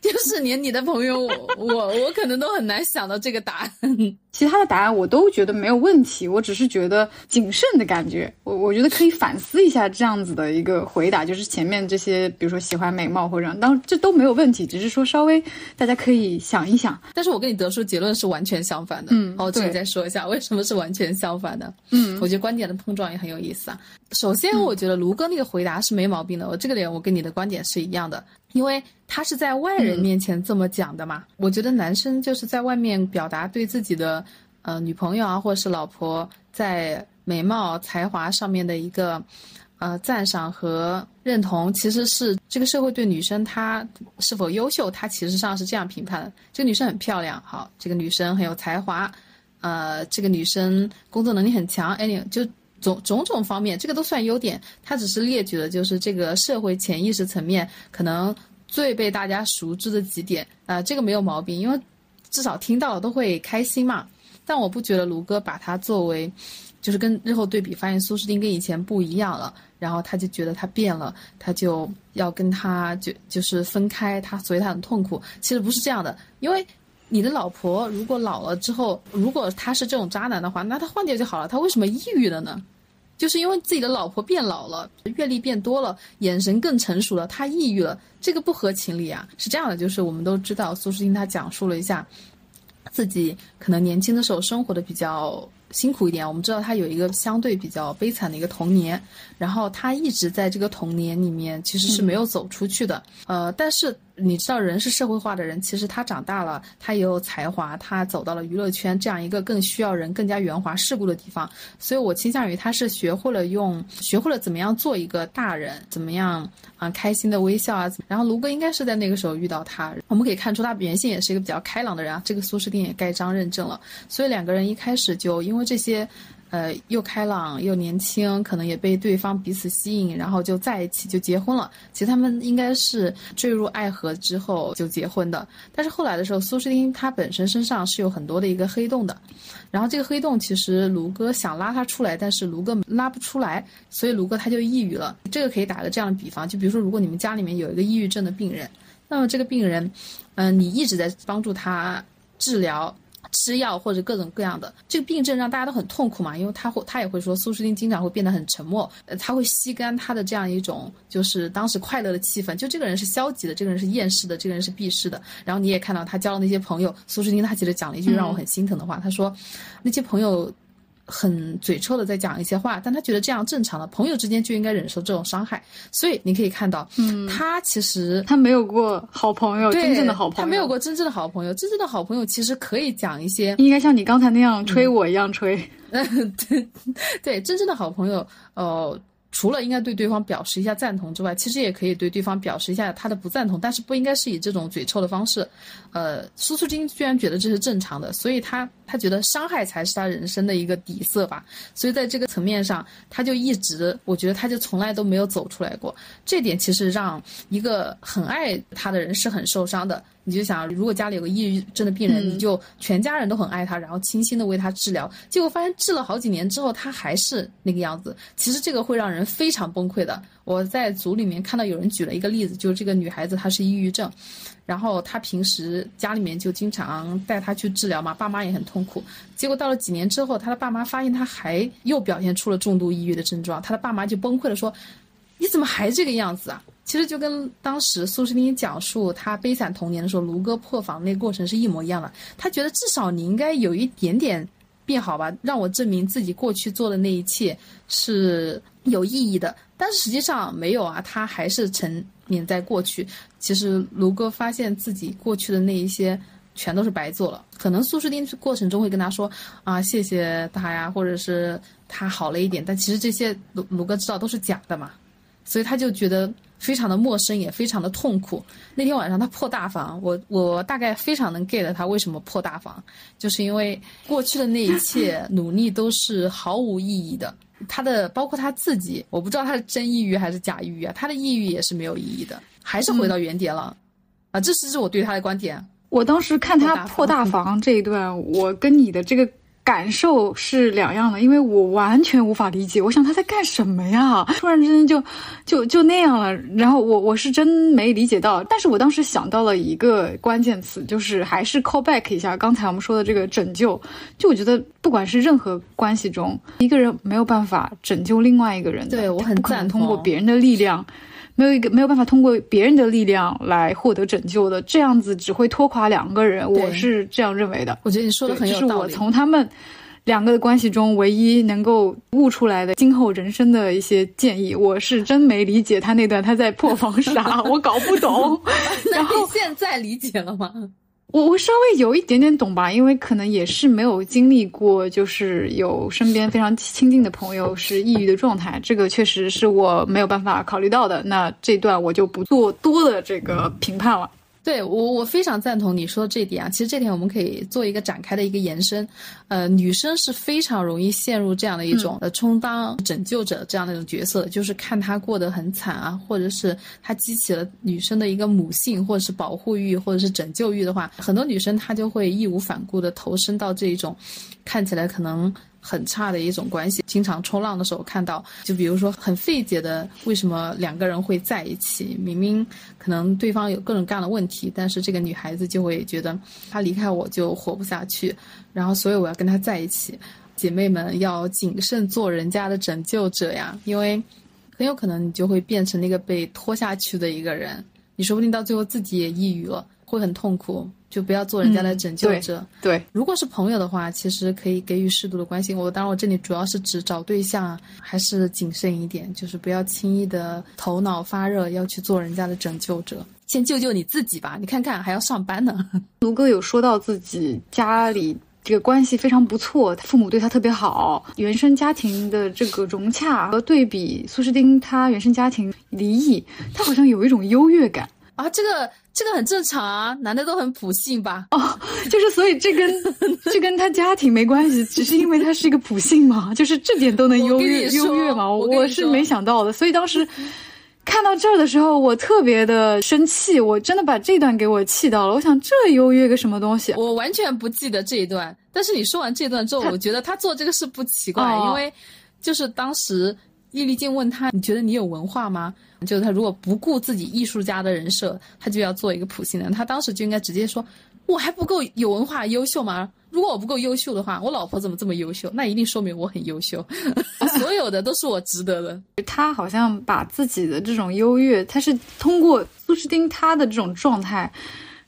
就是连你的朋友，我我我可能都很难想到这个答案。
其他的答案我都觉得没有问题，我只是觉得谨慎的感觉。我我觉得可以反思一下这样子的一个回答，[LAUGHS] 就是前面这些，比如说喜欢美貌或者当这都没有问题，只是说稍微大家可以想一想。
但是我跟你得出结论是完全相反的。嗯，好，我这里再说一下为什么是完全相反的。嗯，我觉得观点的碰撞也很有意思啊。首先，我觉得卢哥那个回答是没毛病的，我这个点我跟你的观点是一样的。因为他是在外人面前这么讲的嘛，我觉得男生就是在外面表达对自己的呃女朋友啊或者是老婆在美貌才华上面的一个呃赞赏和认同，其实是这个社会对女生她是否优秀，她其实上是这样评判的：这个女生很漂亮，好，这个女生很有才华，呃，这个女生工作能力很强，哎，就。种种种方面，这个都算优点。他只是列举了就是这个社会潜意识层面可能最被大家熟知的几点啊，这个没有毛病，因为至少听到了都会开心嘛。但我不觉得卢哥把它作为，就是跟日后对比发现苏诗丁跟以前不一样了，然后他就觉得他变了，他就要跟他就就是分开，他所以他很痛苦。其实不是这样的，因为。你的老婆如果老了之后，如果他是这种渣男的话，那他换掉就好了。他为什么抑郁了呢？就是因为自己的老婆变老了，阅历变多了，眼神更成熟了，他抑郁了，这个不合情理啊。是这样的，就是我们都知道，苏诗丁他讲述了一下自己可能年轻的时候生活的比较。辛苦一点，我们知道他有一个相对比较悲惨的一个童年，然后他一直在这个童年里面其实是没有走出去的。呃，但是你知道，人是社会化的人，其实他长大了，他也有才华，他走到了娱乐圈这样一个更需要人、更加圆滑世故的地方。所以我倾向于他是学会了用，学会了怎么样做一个大人，怎么样啊开心的微笑啊。然后卢哥应该是在那个时候遇到他，我们可以看出他原先也是一个比较开朗的人啊。这个苏诗丁也盖章认证了，所以两个人一开始就因为。这些，呃，又开朗又年轻，可能也被对方彼此吸引，然后就在一起就结婚了。其实他们应该是坠入爱河之后就结婚的。但是后来的时候，苏诗丁他本身身上是有很多的一个黑洞的，然后这个黑洞其实卢哥想拉他出来，但是卢哥拉不出来，所以卢哥他就抑郁了。这个可以打个这样的比方，就比如说如果你们家里面有一个抑郁症的病人，那么这个病人，嗯，你一直在帮助他治疗。吃药或者各种各样的这个病症让大家都很痛苦嘛，因为他会他也会说苏诗丁经常会变得很沉默，呃，他会吸干他的这样一种就是当时快乐的气氛，就这个人是消极的，这个人是厌世的，这个人是避世的。然后你也看到他交了那些朋友，苏诗丁他其实讲了一句让我很心疼的话，他说那些朋友。很嘴臭的在讲一些话，但他觉得这样正常的，朋友之间就应该忍受这种伤害。所以你可以看到，嗯，他其实
他没有过好朋友，真正的好朋友，
他没有过真正的好朋友。真正的好朋友其实可以讲一些，
应该像你刚才那样吹我一样吹。
嗯，对，对，真正的好朋友，呃。除了应该对对方表示一下赞同之外，其实也可以对对方表示一下他的不赞同，但是不应该是以这种嘴臭的方式。呃，苏素金居然觉得这是正常的，所以他他觉得伤害才是他人生的一个底色吧。所以在这个层面上，他就一直，我觉得他就从来都没有走出来过。这点其实让一个很爱他的人是很受伤的。你就想，如果家里有个抑郁症的病人，你就全家人都很爱他，然后倾心的为他治疗，结果发现治了好几年之后，他还是那个样子。其实这个会让人非常崩溃的。我在组里面看到有人举了一个例子，就是这个女孩子她是抑郁症，然后她平时家里面就经常带她去治疗嘛，爸妈也很痛苦。结果到了几年之后，她的爸妈发现她还又表现出了重度抑郁的症状，她的爸妈就崩溃了，说：“你怎么还这个样子啊？”其实就跟当时苏诗丁讲述他悲惨童年的时候，卢哥破防那个过程是一模一样的。他觉得至少你应该有一点点变好吧，让我证明自己过去做的那一切是有意义的。但是实际上没有啊，他还是沉湎在过去。其实卢哥发现自己过去的那一些全都是白做了。可能苏诗丁过程中会跟他说啊，谢谢他呀，或者是他好了一点，但其实这些卢卢哥知道都是假的嘛，所以他就觉得。非常的陌生，也非常的痛苦。那天晚上他破大防，我我大概非常能 get 他为什么破大防，就是因为过去的那一切努力都是毫无意义的。他的包括他自己，我不知道他是真抑郁还是假抑郁啊，他的抑郁也是没有意义的，还是回到原点了。啊，这是我对他的观点。
我当时看他破大防这一段，我跟你的这个。感受是两样的，因为我完全无法理解。我想他在干什么呀？突然之间就就就那样了。然后我我是真没理解到。但是我当时想到了一个关键词，就是还是 call back 一下刚才我们说的这个拯救。就我觉得，不管是任何关系中，一个人没有办法拯救另外一个人，
对我很赞
同。通过别人的力量。没有一个没有办法通过别人的力量来获得拯救的，这样子只会拖垮两个人。我是这样认为的。
我觉得你说的很有道理。
是我从他们两个的关系中唯一能够悟出来的今后人生的一些建议。我是真没理解他那段他在破防啥，[LAUGHS] 我搞不懂。然后
现在理解了吗？
我我稍微有一点点懂吧，因为可能也是没有经历过，就是有身边非常亲近的朋友是抑郁的状态，这个确实是我没有办法考虑到的。那这段我就不做多的这个评判了。
对我，我非常赞同你说的这点啊。其实这点我们可以做一个展开的一个延伸。呃，女生是非常容易陷入这样的一种呃充当拯救者这样的一种角色，就是看她过得很惨啊，或者是她激起了女生的一个母性，或者是保护欲，或者是拯救欲的话，很多女生她就会义无反顾的投身到这一种看起来可能。很差的一种关系，经常冲浪的时候看到，就比如说很费解的，为什么两个人会在一起？明明可能对方有各种各样的问题，但是这个女孩子就会觉得，他离开我就活不下去，然后所以我要跟他在一起。姐妹们要谨慎做人家的拯救者呀，因为很有可能你就会变成那个被拖下去的一个人，你说不定到最后自己也抑郁了，会很痛苦。就不要做人家的拯救者。
对，
如果是朋友的话，其实可以给予适度的关心。我当然，我这里主要是指找对象，还是谨慎一点，就是不要轻易的头脑发热，要去做人家的拯救者。先救救你自己吧，你看看还要上班呢。[LAUGHS]
卢哥有说到自己家里这个关系非常不错，父母对他特别好，原生家庭的这个融洽和对比，苏诗丁他原生家庭离异，他好像有一种优越感
啊，这个。这个很正常啊，男的都很普信吧？
哦，就是所以这跟 [LAUGHS] 这跟他家庭没关系，只是因为他是一个普信嘛，就是这点都能优越优越嘛。我是没想到的，所以当时看到这儿的时候，我特别的生气，我真的把这段给我气到了。我想这优越个什么东西？
我完全不记得这一段，但是你说完这段之后，我觉得他做这个事不奇怪，因为就是当时叶丽静问他：“你觉得你有文化吗？”就是他如果不顾自己艺术家的人设，他就要做一个普信男。他当时就应该直接说：“我还不够有文化、优秀吗？如果我不够优秀的话，我老婆怎么这么优秀？那一定说明我很优秀，[LAUGHS] 所有的都是我值得的。[LAUGHS] ”
他好像把自己的这种优越，他是通过苏诗丁他的这种状态，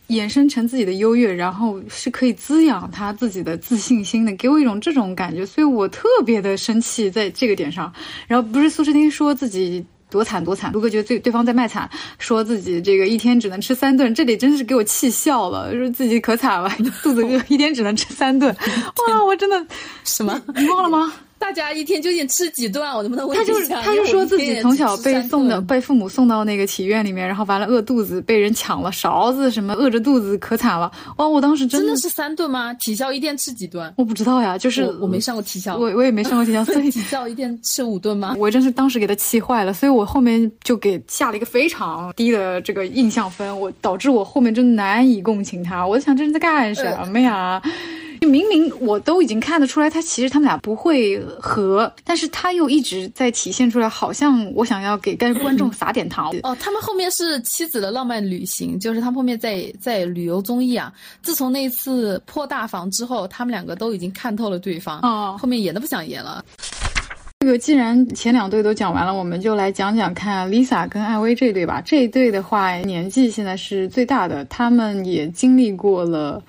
衍生成自己的优越，然后是可以滋养他自己的自信心的，给我一种这种感觉，所以我特别的生气在这个点上。然后不是苏诗丁说自己。多惨多惨！卢哥觉得对对方在卖惨，说自己这个一天只能吃三顿，这里真是给我气笑了，说自己可惨了，[LAUGHS] 肚子饿，一天只能吃三顿，哇，我真的
什么？
你忘了吗？
大家一天究竟吃几顿啊？我能不能问
一下？他就是他就说自己从小被送的被父母送到那个体院里面，然后完了饿肚子，被人抢了勺子什么，饿着肚子可惨了。哇！我当时真
的是三顿吗？体校一天吃几顿？
我不知道呀，就是
我没上过体校，
我我也没上过体校，[LAUGHS] 所以
体校一天吃五顿吗？[LAUGHS]
我真是当时给他气坏了，所以我后面就给下了一个非常低的这个印象分，我导致我后面真的难以共情他。我想这是在干什么呀？明明我都已经看得出来，他其实他们俩不会合，但是他又一直在体现出来，好像我想要给观观众撒点糖。
哦，他们后面是妻子的浪漫旅行，就是他们后面在在旅游综艺啊。自从那次破大防之后，他们两个都已经看透了对方，哦，后面演都不想演了。
这个既然前两对都讲完了，我们就来讲讲看 Lisa 跟艾薇这对吧。这一对的话，年纪现在是最大的，他们也经历过了。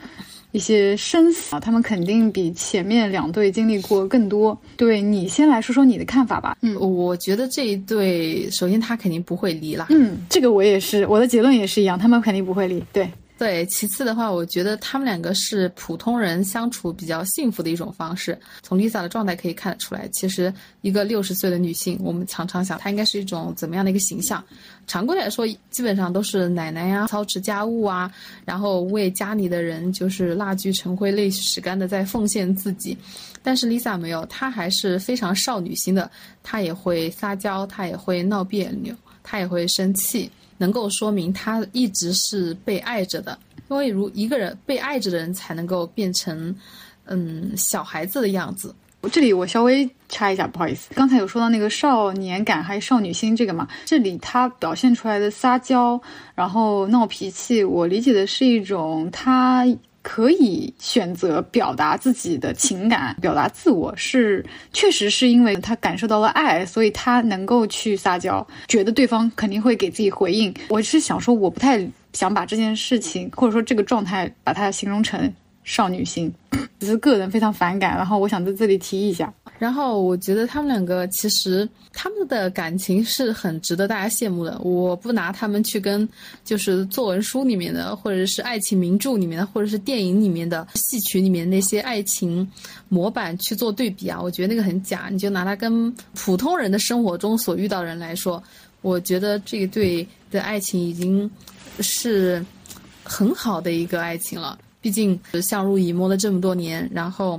一些生死啊，他们肯定比前面两对经历过更多。对你先来说说你的看法吧。
嗯，我觉得这一对，首先他肯定不会离了。
嗯，这个我也是，我的结论也是一样，他们肯定不会离。对。
对，其次的话，我觉得他们两个是普通人相处比较幸福的一种方式。从 Lisa 的状态可以看得出来，其实一个六十岁的女性，我们常常想她应该是一种怎么样的一个形象？常规来说，基本上都是奶奶呀，操持家务啊，然后为家里的人就是蜡炬成灰泪始干的在奉献自己。但是 Lisa 没有，她还是非常少女心的，她也会撒娇，她也会闹别扭，她也会生气。能够说明他一直是被爱着的，因为如一个人被爱着的人才能够变成，嗯，小孩子的样子。
这里我稍微插一下，不好意思，刚才有说到那个少年感还有少女心这个嘛，这里他表现出来的撒娇，然后闹脾气，我理解的是一种他。可以选择表达自己的情感，表达自我，是确实是因为他感受到了爱，所以他能够去撒娇，觉得对方肯定会给自己回应。我是想说，我不太想把这件事情或者说这个状态把它形容成少女心，[COUGHS] 只是个人非常反感。然后我想在这里提一下。
然后我觉得他们两个其实他们的感情是很值得大家羡慕的。我不拿他们去跟就是作文书里面的，或者是爱情名著里面的，或者是电影里面的戏曲里面那些爱情模板去做对比啊，我觉得那个很假。你就拿它跟普通人的生活中所遇到的人来说，我觉得这一对的爱情已经是。很好的一个爱情了。毕竟相濡以沫了这么多年，然后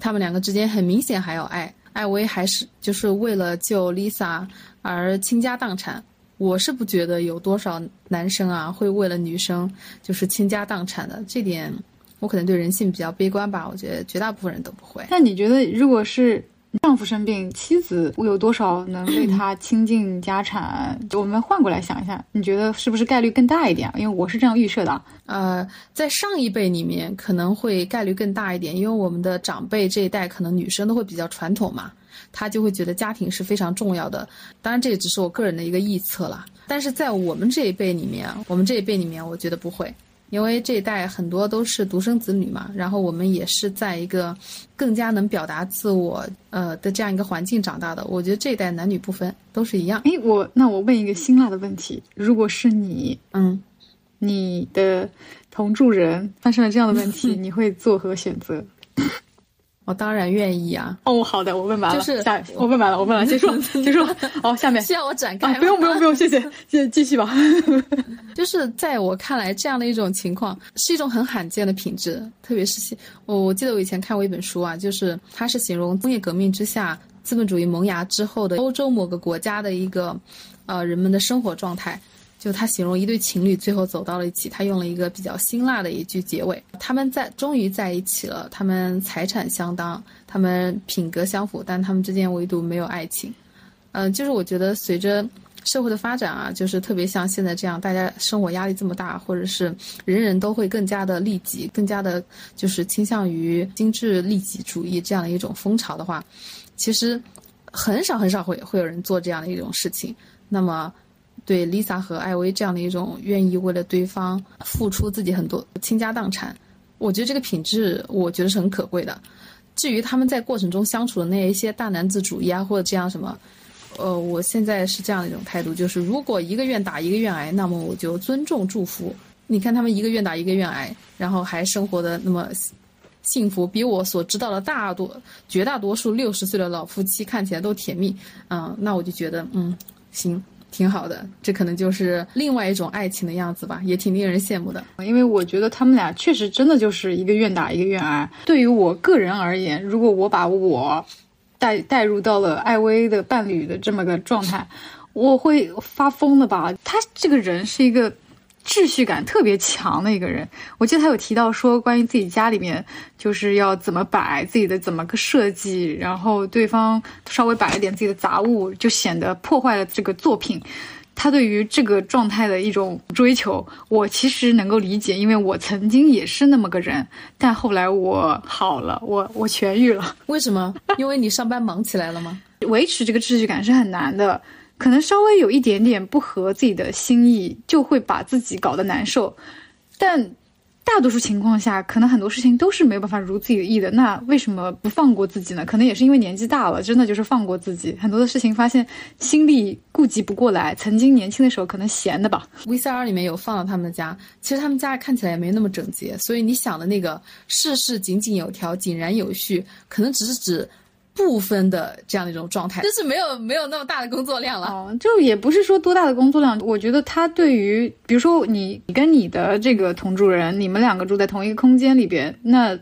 他们两个之间很明显还有爱。艾薇还是就是为了救 Lisa 而倾家荡产。我是不觉得有多少男生啊会为了女生就是倾家荡产的。这点我可能对人性比较悲观吧。我觉得绝大部分人都不会。
那你觉得，如果是？丈夫生病，妻子有多少能为他倾尽家产？我们换过来想一下，你觉得是不是概率更大一点？因为我是这样预设的。
呃，在上一辈里面可能会概率更大一点，因为我们的长辈这一代可能女生都会比较传统嘛，她就会觉得家庭是非常重要的。当然，这也只是我个人的一个臆测了。但是在我们这一辈里面，我们这一辈里面，我觉得不会。因为这一代很多都是独生子女嘛，然后我们也是在一个更加能表达自我呃的这样一个环境长大的。我觉得这一代男女不分，都是一样。
哎，我那我问一个辛辣的问题：如果是你，
嗯，
你的同住人发生了这样的问题，[LAUGHS] 你会作何选择？
我当然愿意啊！
哦，好的，我问完
了。就是
下，我问完了，我问完了，结束，[LAUGHS] 结束。好，下面
需要我展开？
不用，不用，不用，谢谢，[LAUGHS] 继继续吧。[LAUGHS]
就是在我看来，这样的一种情况是一种很罕见的品质，特别是我我记得我以前看过一本书啊，就是它是形容工业革命之下资本主义萌芽之后的欧洲某个国家的一个呃人们的生活状态。就他形容一对情侣最后走到了一起，他用了一个比较辛辣的一句结尾：他们在终于在一起了，他们财产相当，他们品格相符，但他们之间唯独没有爱情。嗯，就是我觉得随着社会的发展啊，就是特别像现在这样，大家生活压力这么大，或者是人人都会更加的利己，更加的就是倾向于精致利己主义这样的一种风潮的话，其实很少很少会会有人做这样的一种事情。那么。对 Lisa 和艾薇这样的一种愿意为了对方付出自己很多倾家荡产，我觉得这个品质我觉得是很可贵的。至于他们在过程中相处的那一些大男子主义啊，或者这样什么，呃，我现在是这样的一种态度，就是如果一个愿打一个愿挨，那么我就尊重祝福。你看他们一个愿打一个愿挨，然后还生活的那么幸福，比我所知道的大多绝大多数六十岁的老夫妻看起来都甜蜜。嗯，那我就觉得嗯行。挺好的，这可能就是另外一种爱情的样子吧，也挺令人羡慕的。
因为我觉得他们俩确实真的就是一个愿打一个愿挨。对于我个人而言，如果我把我带带入到了艾薇的伴侣的这么个状态，我会发疯的吧。他这个人是一个。秩序感特别强的一个人，我记得他有提到说，关于自己家里面就是要怎么摆自己的怎么个设计，然后对方稍微摆了点自己的杂物，就显得破坏了这个作品。他对于这个状态的一种追求，我其实能够理解，因为我曾经也是那么个人，但后来我好了，我我痊愈了。
为什么？因为你上班忙起来了吗？
维持这个秩序感是很难的。可能稍微有一点点不合自己的心意，就会把自己搞得难受。但大多数情况下，可能很多事情都是没有办法如自己的意的。那为什么不放过自己呢？可能也是因为年纪大了，真的就是放过自己。很多的事情发现心力顾及不过来。曾经年轻的时候可能闲的吧。
VCR 里面有放到他们的家，其实他们家看起来也没那么整洁。所以你想的那个事事井井有条、井然有序，可能只是指。部分的这样的一种状态，就是没有没有那么大的工作量了。
哦，就也不是说多大的工作量。我觉得他对于，比如说你你跟你的这个同住人，你们两个住在同一个空间里边，那。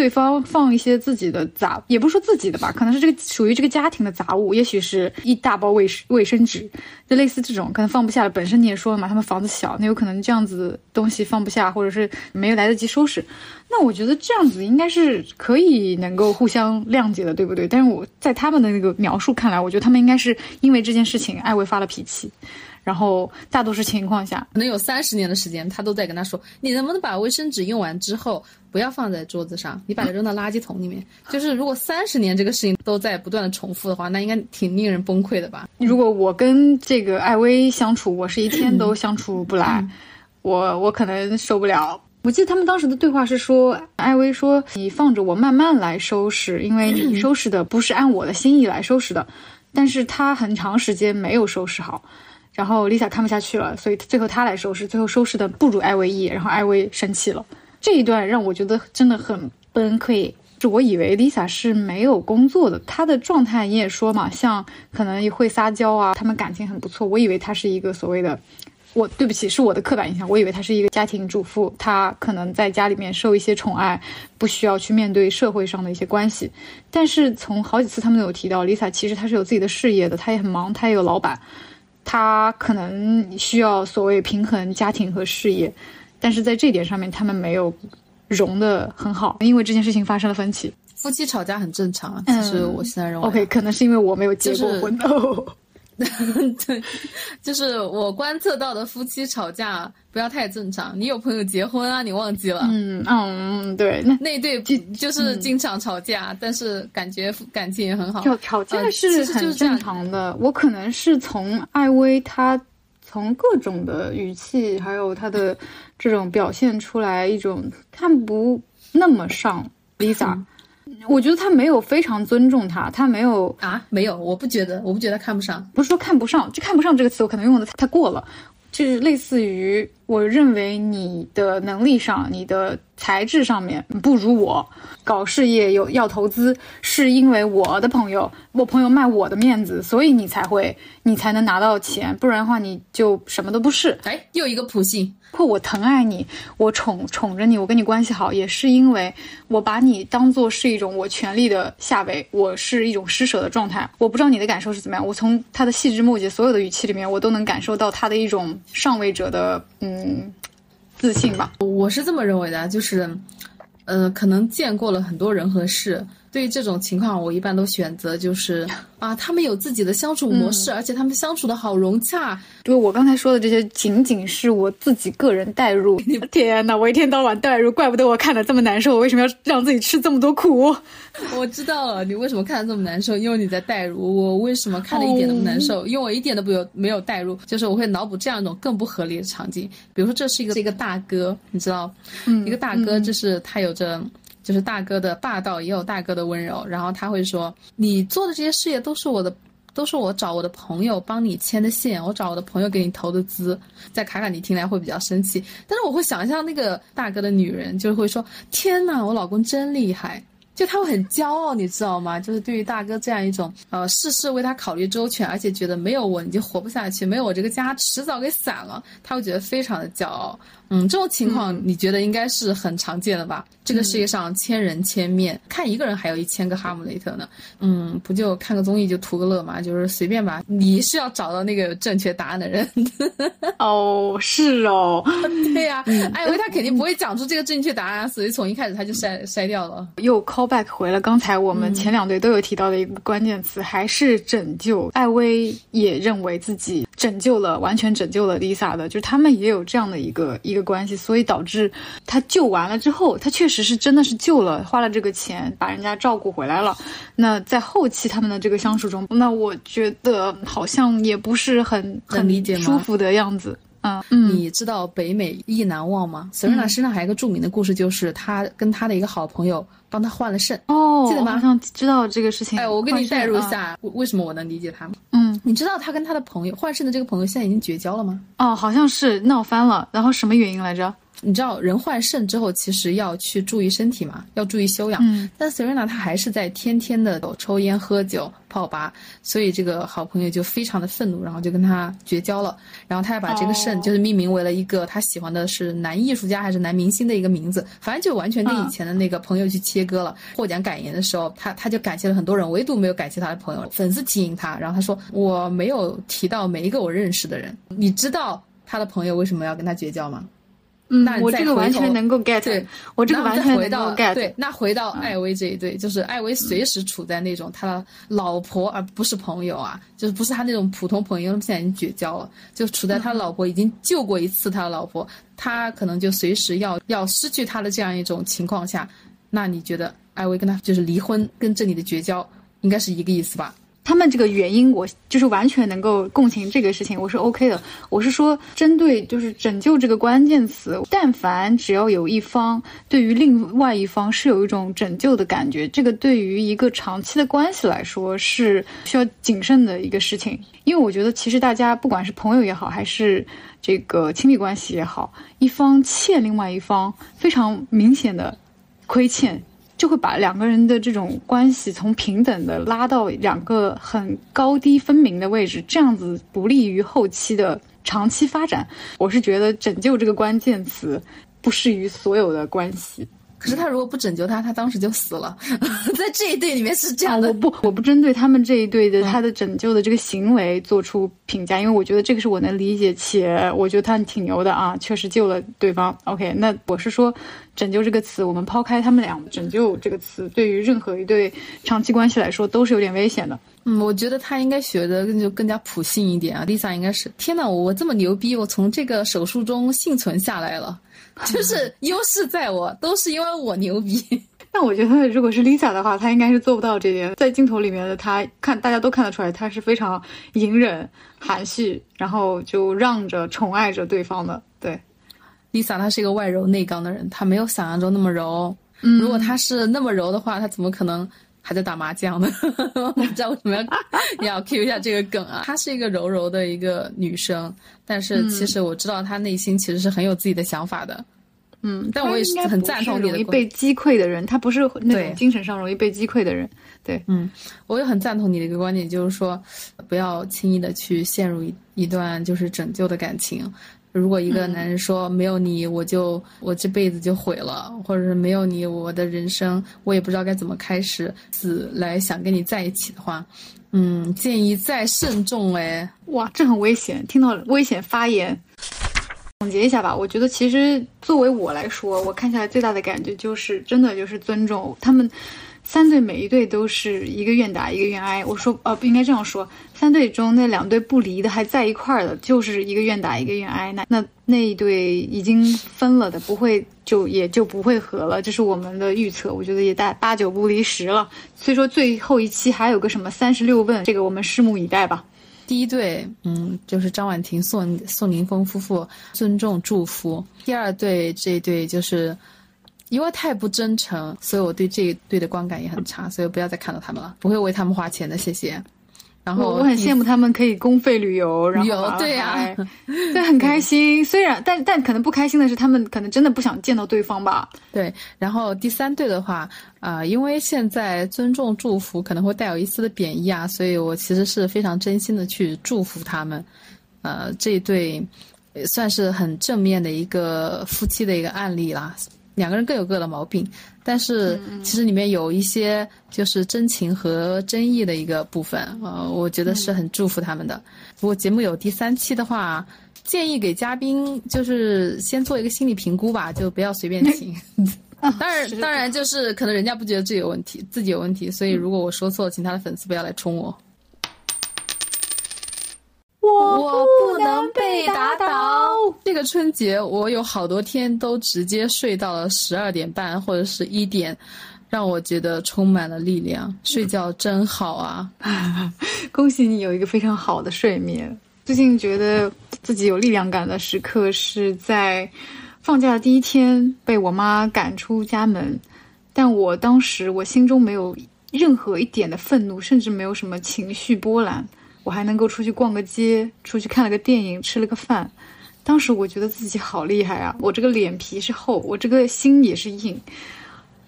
对方放一些自己的杂，也不是说自己的吧，可能是这个属于这个家庭的杂物，也许是一大包卫卫生纸，就类似这种，可能放不下了。本身你也说了嘛，他们房子小，那有可能这样子东西放不下，或者是没有来得及收拾。那我觉得这样子应该是可以能够互相谅解的，对不对？但是我在他们的那个描述看来，我觉得他们应该是因为这件事情，艾薇发了脾气。然后大多数情况下，
可能有三十年的时间，他都在跟他说：“你能不能把卫生纸用完之后不要放在桌子上，你把它扔到垃圾桶里面？” [LAUGHS] 就是如果三十年这个事情都在不断的重复的话，那应该挺令人崩溃的吧？[LAUGHS]
如果我跟这个艾薇相处，我是一天都相处不来，我我可能受不了。我记得他们当时的对话是说，艾薇说：“你放着我慢慢来收拾，因为你收拾的不是按我的心意来收拾的。”但是他很长时间没有收拾好。然后 Lisa 看不下去了，所以最后她来收拾，最后收拾的不如艾薇意，然后艾薇生气了。这一段让我觉得真的很崩溃。就我以为 Lisa 是没有工作的，她的状态你也说嘛，像可能会撒娇啊，他们感情很不错。我以为她是一个所谓的我对不起，是我的刻板印象，我以为她是一个家庭主妇，她可能在家里面受一些宠爱，不需要去面对社会上的一些关系。但是从好几次他们都有提到，Lisa 其实她是有自己的事业的，她也很忙，她也有老板，她可能需要所谓平衡家庭和事业，但是在这点上面他们没有融的很好，因为这件事情发生了分歧。
夫妻吵架很正常，其实我现在认为。
OK，可能是因为我没有结过婚。[LAUGHS] [LAUGHS]
对，就是我观测到的夫妻吵架不要太正常。你有朋友结婚啊？你忘记了？
嗯嗯，对，
那那对就是经常吵架，但是感觉感情也很好。
吵吵架是很正常的。我可能是从艾薇她从各种的语气，还有她的这种表现出来一种看不那么上 Lisa。[LAUGHS] 我觉得他没有非常尊重他，他没有
啊，没有，我不觉得，我不觉得看不上，
不是说看不上，就看不上这个词，我可能用的太过了，就是类似于我认为你的能力上，你的才智上面不如我，搞事业有要投资，是因为我的朋友，我朋友卖我的面子，所以你才会，你才能拿到钱，不然的话你就什么都不是。
哎，又一个普信。
或我疼爱你，我宠宠着你，我跟你关系好，也是因为我把你当做是一种我权力的下位，我是一种施舍的状态。我不知道你的感受是怎么样，我从他的细枝末节所有的语气里面，我都能感受到他的一种上位者的嗯嗯自信吧。
我是这么认为的，就是，呃，可能见过了很多人和事。对于这种情况，我一般都选择就是 [LAUGHS] 啊，他们有自己的相处模式，而且他们相处的好融洽。
对我刚才说的这些，仅仅是我自己个人代入。[LAUGHS] 天哪，我一天到晚代入，怪不得我看的这么难受。我为什么要让自己吃这么多苦？[LAUGHS]
我知道了，你为什么看的这么难受？因为你在代入。我为什么看的一点都不难受？因为我一点都不有没有代入，就是我会脑补这样一种更不合理的场景。比如说，这是一个一个大哥，你知道，一个大哥就是他有着。就是大哥的霸道，也有大哥的温柔。然后他会说：“你做的这些事业都是我的，都是我找我的朋友帮你牵的线，我找我的朋友给你投的资。”在卡卡你听来会比较生气，但是我会想象那个大哥的女人就是会说：“天哪，我老公真厉害！”就他会很骄傲，你知道吗？就是对于大哥这样一种呃事事为他考虑周全，而且觉得没有我你就活不下去，没有我这个家迟早给散了，他会觉得非常的骄傲。嗯，这种情况你觉得应该是很常见的吧？这个世界上千人千面，看一个人还有一千个哈姆雷特呢。嗯，不就看个综艺就图个乐嘛？就是随便吧。你是要找到那个正确答案的人。
哦，是哦，[LAUGHS]
对呀。艾薇他肯定不会讲出这个正确答案，所以从一开始他就筛筛掉了。
又 call back 回了刚才我们前两队都有提到的一个关键词，还是拯救。艾薇也认为自己拯救了，完全拯救了 Lisa 的，就是他们也有这样的一个一个。关系，所以导致他救完了之后，他确实是真的是救了，花了这个钱把人家照顾回来了。那在后期他们的这个相处中，那我觉得好像也不是很
很理解
舒服的样子。
啊嗯，你知道北美意难忘吗？Serena 身上还有一个著名的故事，就是他跟他的一个好朋友帮他换了肾。
哦，
记得吗？
好像知道这个事情。
哎，我给你代入一下，为什么我能理解他吗？
嗯，
你知道他跟他的朋友换肾的这个朋友现在已经绝交了吗？
哦，好像是闹翻了。然后什么原因来着？
你知道人换肾之后，其实要去注意身体嘛，要注意休养。
嗯，
但 Serena 她还是在天天的抽烟、喝酒、泡吧，所以这个好朋友就非常的愤怒，然后就跟他绝交了。然后他还把这个肾就是命名为了一个他喜欢的是男艺术家还是男明星的一个名字，反正就完全跟以前的那个朋友去切割了。获奖感言的时候，他他就感谢了很多人，唯独没有感谢他的朋友。粉丝提醒他，然后他说：“我没有提到每一个我认识的人。”你知道他的朋友为什么要跟他绝交吗？
嗯，我这个完全能够 get，
对
我这个完全能够 get。
对，那回到艾薇这一对，就是艾薇随时处在那种他的老婆而不是朋友啊，就是不是他那种普通朋友，现在已经绝交了，就处在他老婆已经救过一次他的老婆，他可能就随时要要失去他的这样一种情况下，那你觉得艾薇跟他就是离婚跟这里的绝交应该是一个意思吧？
他们这个原因，我就是完全能够共情这个事情，我是 OK 的。我是说，针对就是拯救这个关键词，但凡只要有一方对于另外一方是有一种拯救的感觉，这个对于一个长期的关系来说是需要谨慎的一个事情。因为我觉得，其实大家不管是朋友也好，还是这个亲密关系也好，一方欠另外一方非常明显的亏欠。就会把两个人的这种关系从平等的拉到两个很高低分明的位置，这样子不利于后期的长期发展。我是觉得“拯救”这个关键词不适于所有的关系。
可是他如果不拯救他，他当时就死了。[LAUGHS] 在这一对里面是这样的。
我不，我不针对他们这一对的他的拯救的这个行为做出评价，因为我觉得这个是我能理解，且我觉得他挺牛的啊，确实救了对方。OK，那我是说“拯救”这个词，我们抛开他们俩，“拯救”这个词对于任何一对长期关系来说都是有点危险的。
嗯，我觉得他应该学的就更加普信一点啊。Lisa 应该是，天呐，我这么牛逼，我从这个手术中幸存下来了。[LAUGHS] 就是优势在我，都是因为我牛逼。[LAUGHS]
但我觉得，如果是 Lisa 的话，她应该是做不到这点。在镜头里面的她，看大家都看得出来，她是非常隐忍、含蓄，然后就让着、宠爱着对方的。对
，Lisa 她是一个外柔内刚的人，她没有想象中那么柔。嗯，如果她是那么柔的话，她怎么可能？还在打麻将呢，[LAUGHS] 我不知道为什么要 [LAUGHS] 要 Q 一下这个梗啊。她是一个柔柔的一个女生，但是其实我知道她内心其实是很有自己的想法的。
嗯，
但我也是很赞同你的。
容易被击溃的人，她不是那种精神上容易被击溃的人。对，
嗯，我也很赞同你的一个观点，就是说不要轻易的去陷入一一段就是拯救的感情。如果一个男人说没有你我就我这辈子就毁了，或者是没有你我的人生我也不知道该怎么开始，死来想跟你在一起的话，嗯，建议再慎重哎。
哇，这很危险，听到危险发言。总结一下吧，我觉得其实作为我来说，我看下来最大的感觉就是真的就是尊重他们。三队每一队都是一个愿打一个愿挨。我说，呃，不应该这样说。三队中那两队不离的还在一块儿的，就是一个愿打一个愿挨。那那那一对已经分了的，不会就也就不会合了。这是我们的预测，我觉得也大八九不离十了。所以说最后一期还有个什么三十六问，这个我们拭目以待吧。
第一对，嗯，就是张婉婷宋宋宁峰夫妇，尊重祝福。第二对这一对就是。因为太不真诚，所以我对这一对的观感也很差，所以不要再看到他们了，不会为他们花钱的，谢谢。然后
我很羡慕他们可以公费旅游，然后
对呀，
对，很开心。虽然，但但可能不开心的是，他们可能真的不想见到对方吧。
对，然后第三对的话，啊，因为现在尊重祝福可能会带有一丝的贬义啊，所以我其实是非常真心的去祝福他们。呃，这一对算是很正面的一个夫妻的一个案例啦。两个人各有各的毛病，但是其实里面有一些就是真情和真意的一个部分，呃，我觉得是很祝福他们的。如果节目有第三期的话，建议给嘉宾就是先做一个心理评估吧，就不要随便请。[LAUGHS] 当然，当然就是可能人家不觉得自己有问题，自己有问题，所以如果我说错了，请他的粉丝不要来冲我。
我不能被打倒。
这个春节，我有好多天都直接睡到了十二点半或者是一点，让我觉得充满了力量。睡觉真好啊！[LAUGHS]
恭喜你有一个非常好的睡眠。最近觉得自己有力量感的时刻是在放假的第一天被我妈赶出家门，但我当时我心中没有任何一点的愤怒，甚至没有什么情绪波澜。我还能够出去逛个街，出去看了个电影，吃了个饭。当时我觉得自己好厉害啊！我这个脸皮是厚，我这个心也是硬，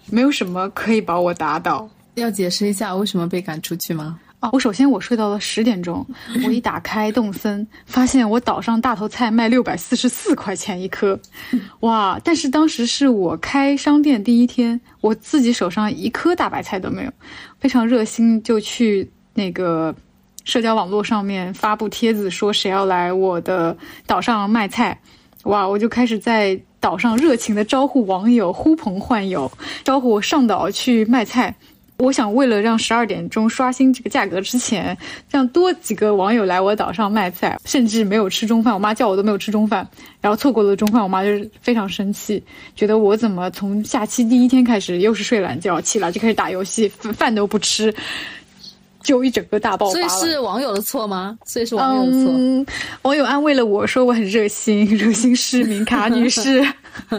没有什么可以把我打倒。
要解释一下为什么被赶出去吗？
啊，我首先我睡到了十点钟，我一打开动森，发现我岛上大头菜卖六百四十四块钱一颗，哇！但是当时是我开商店第一天，我自己手上一颗大白菜都没有，非常热心就去那个。社交网络上面发布帖子说谁要来我的岛上卖菜，哇！我就开始在岛上热情的招呼网友，呼朋唤友，招呼我上岛去卖菜。我想为了让十二点钟刷新这个价格之前，让多几个网友来我岛上卖菜，甚至没有吃中饭，我妈叫我都没有吃中饭，然后错过了中饭，我妈就是非常生气，觉得我怎么从假期第一天开始又是睡懒觉，起来就开始打游戏，饭都不吃。就一整个大爆发
所以是网友的错吗？所以是网友的错。
嗯，网友安慰了我说我很热心，热心市民卡女士。[LAUGHS]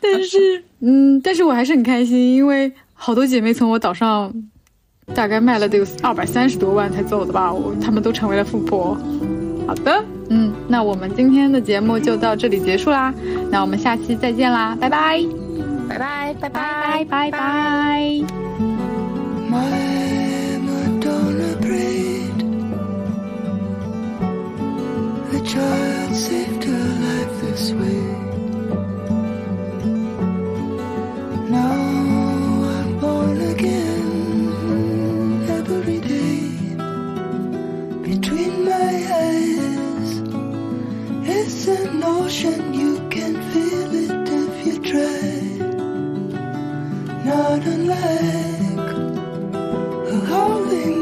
但是，嗯，但是我还是很开心，因为好多姐妹从我岛上大概卖了得有二百三十多万才走的吧，我她们都成为了富婆。好的，嗯，那我们今天的节目就到这里结束啦，那我们下期再见啦，拜拜，
拜拜，拜
拜，拜拜。
Child saved her life this way. Now I'm born again every day. Between my eyes is an ocean, you can feel it if you try. Not unlike a howling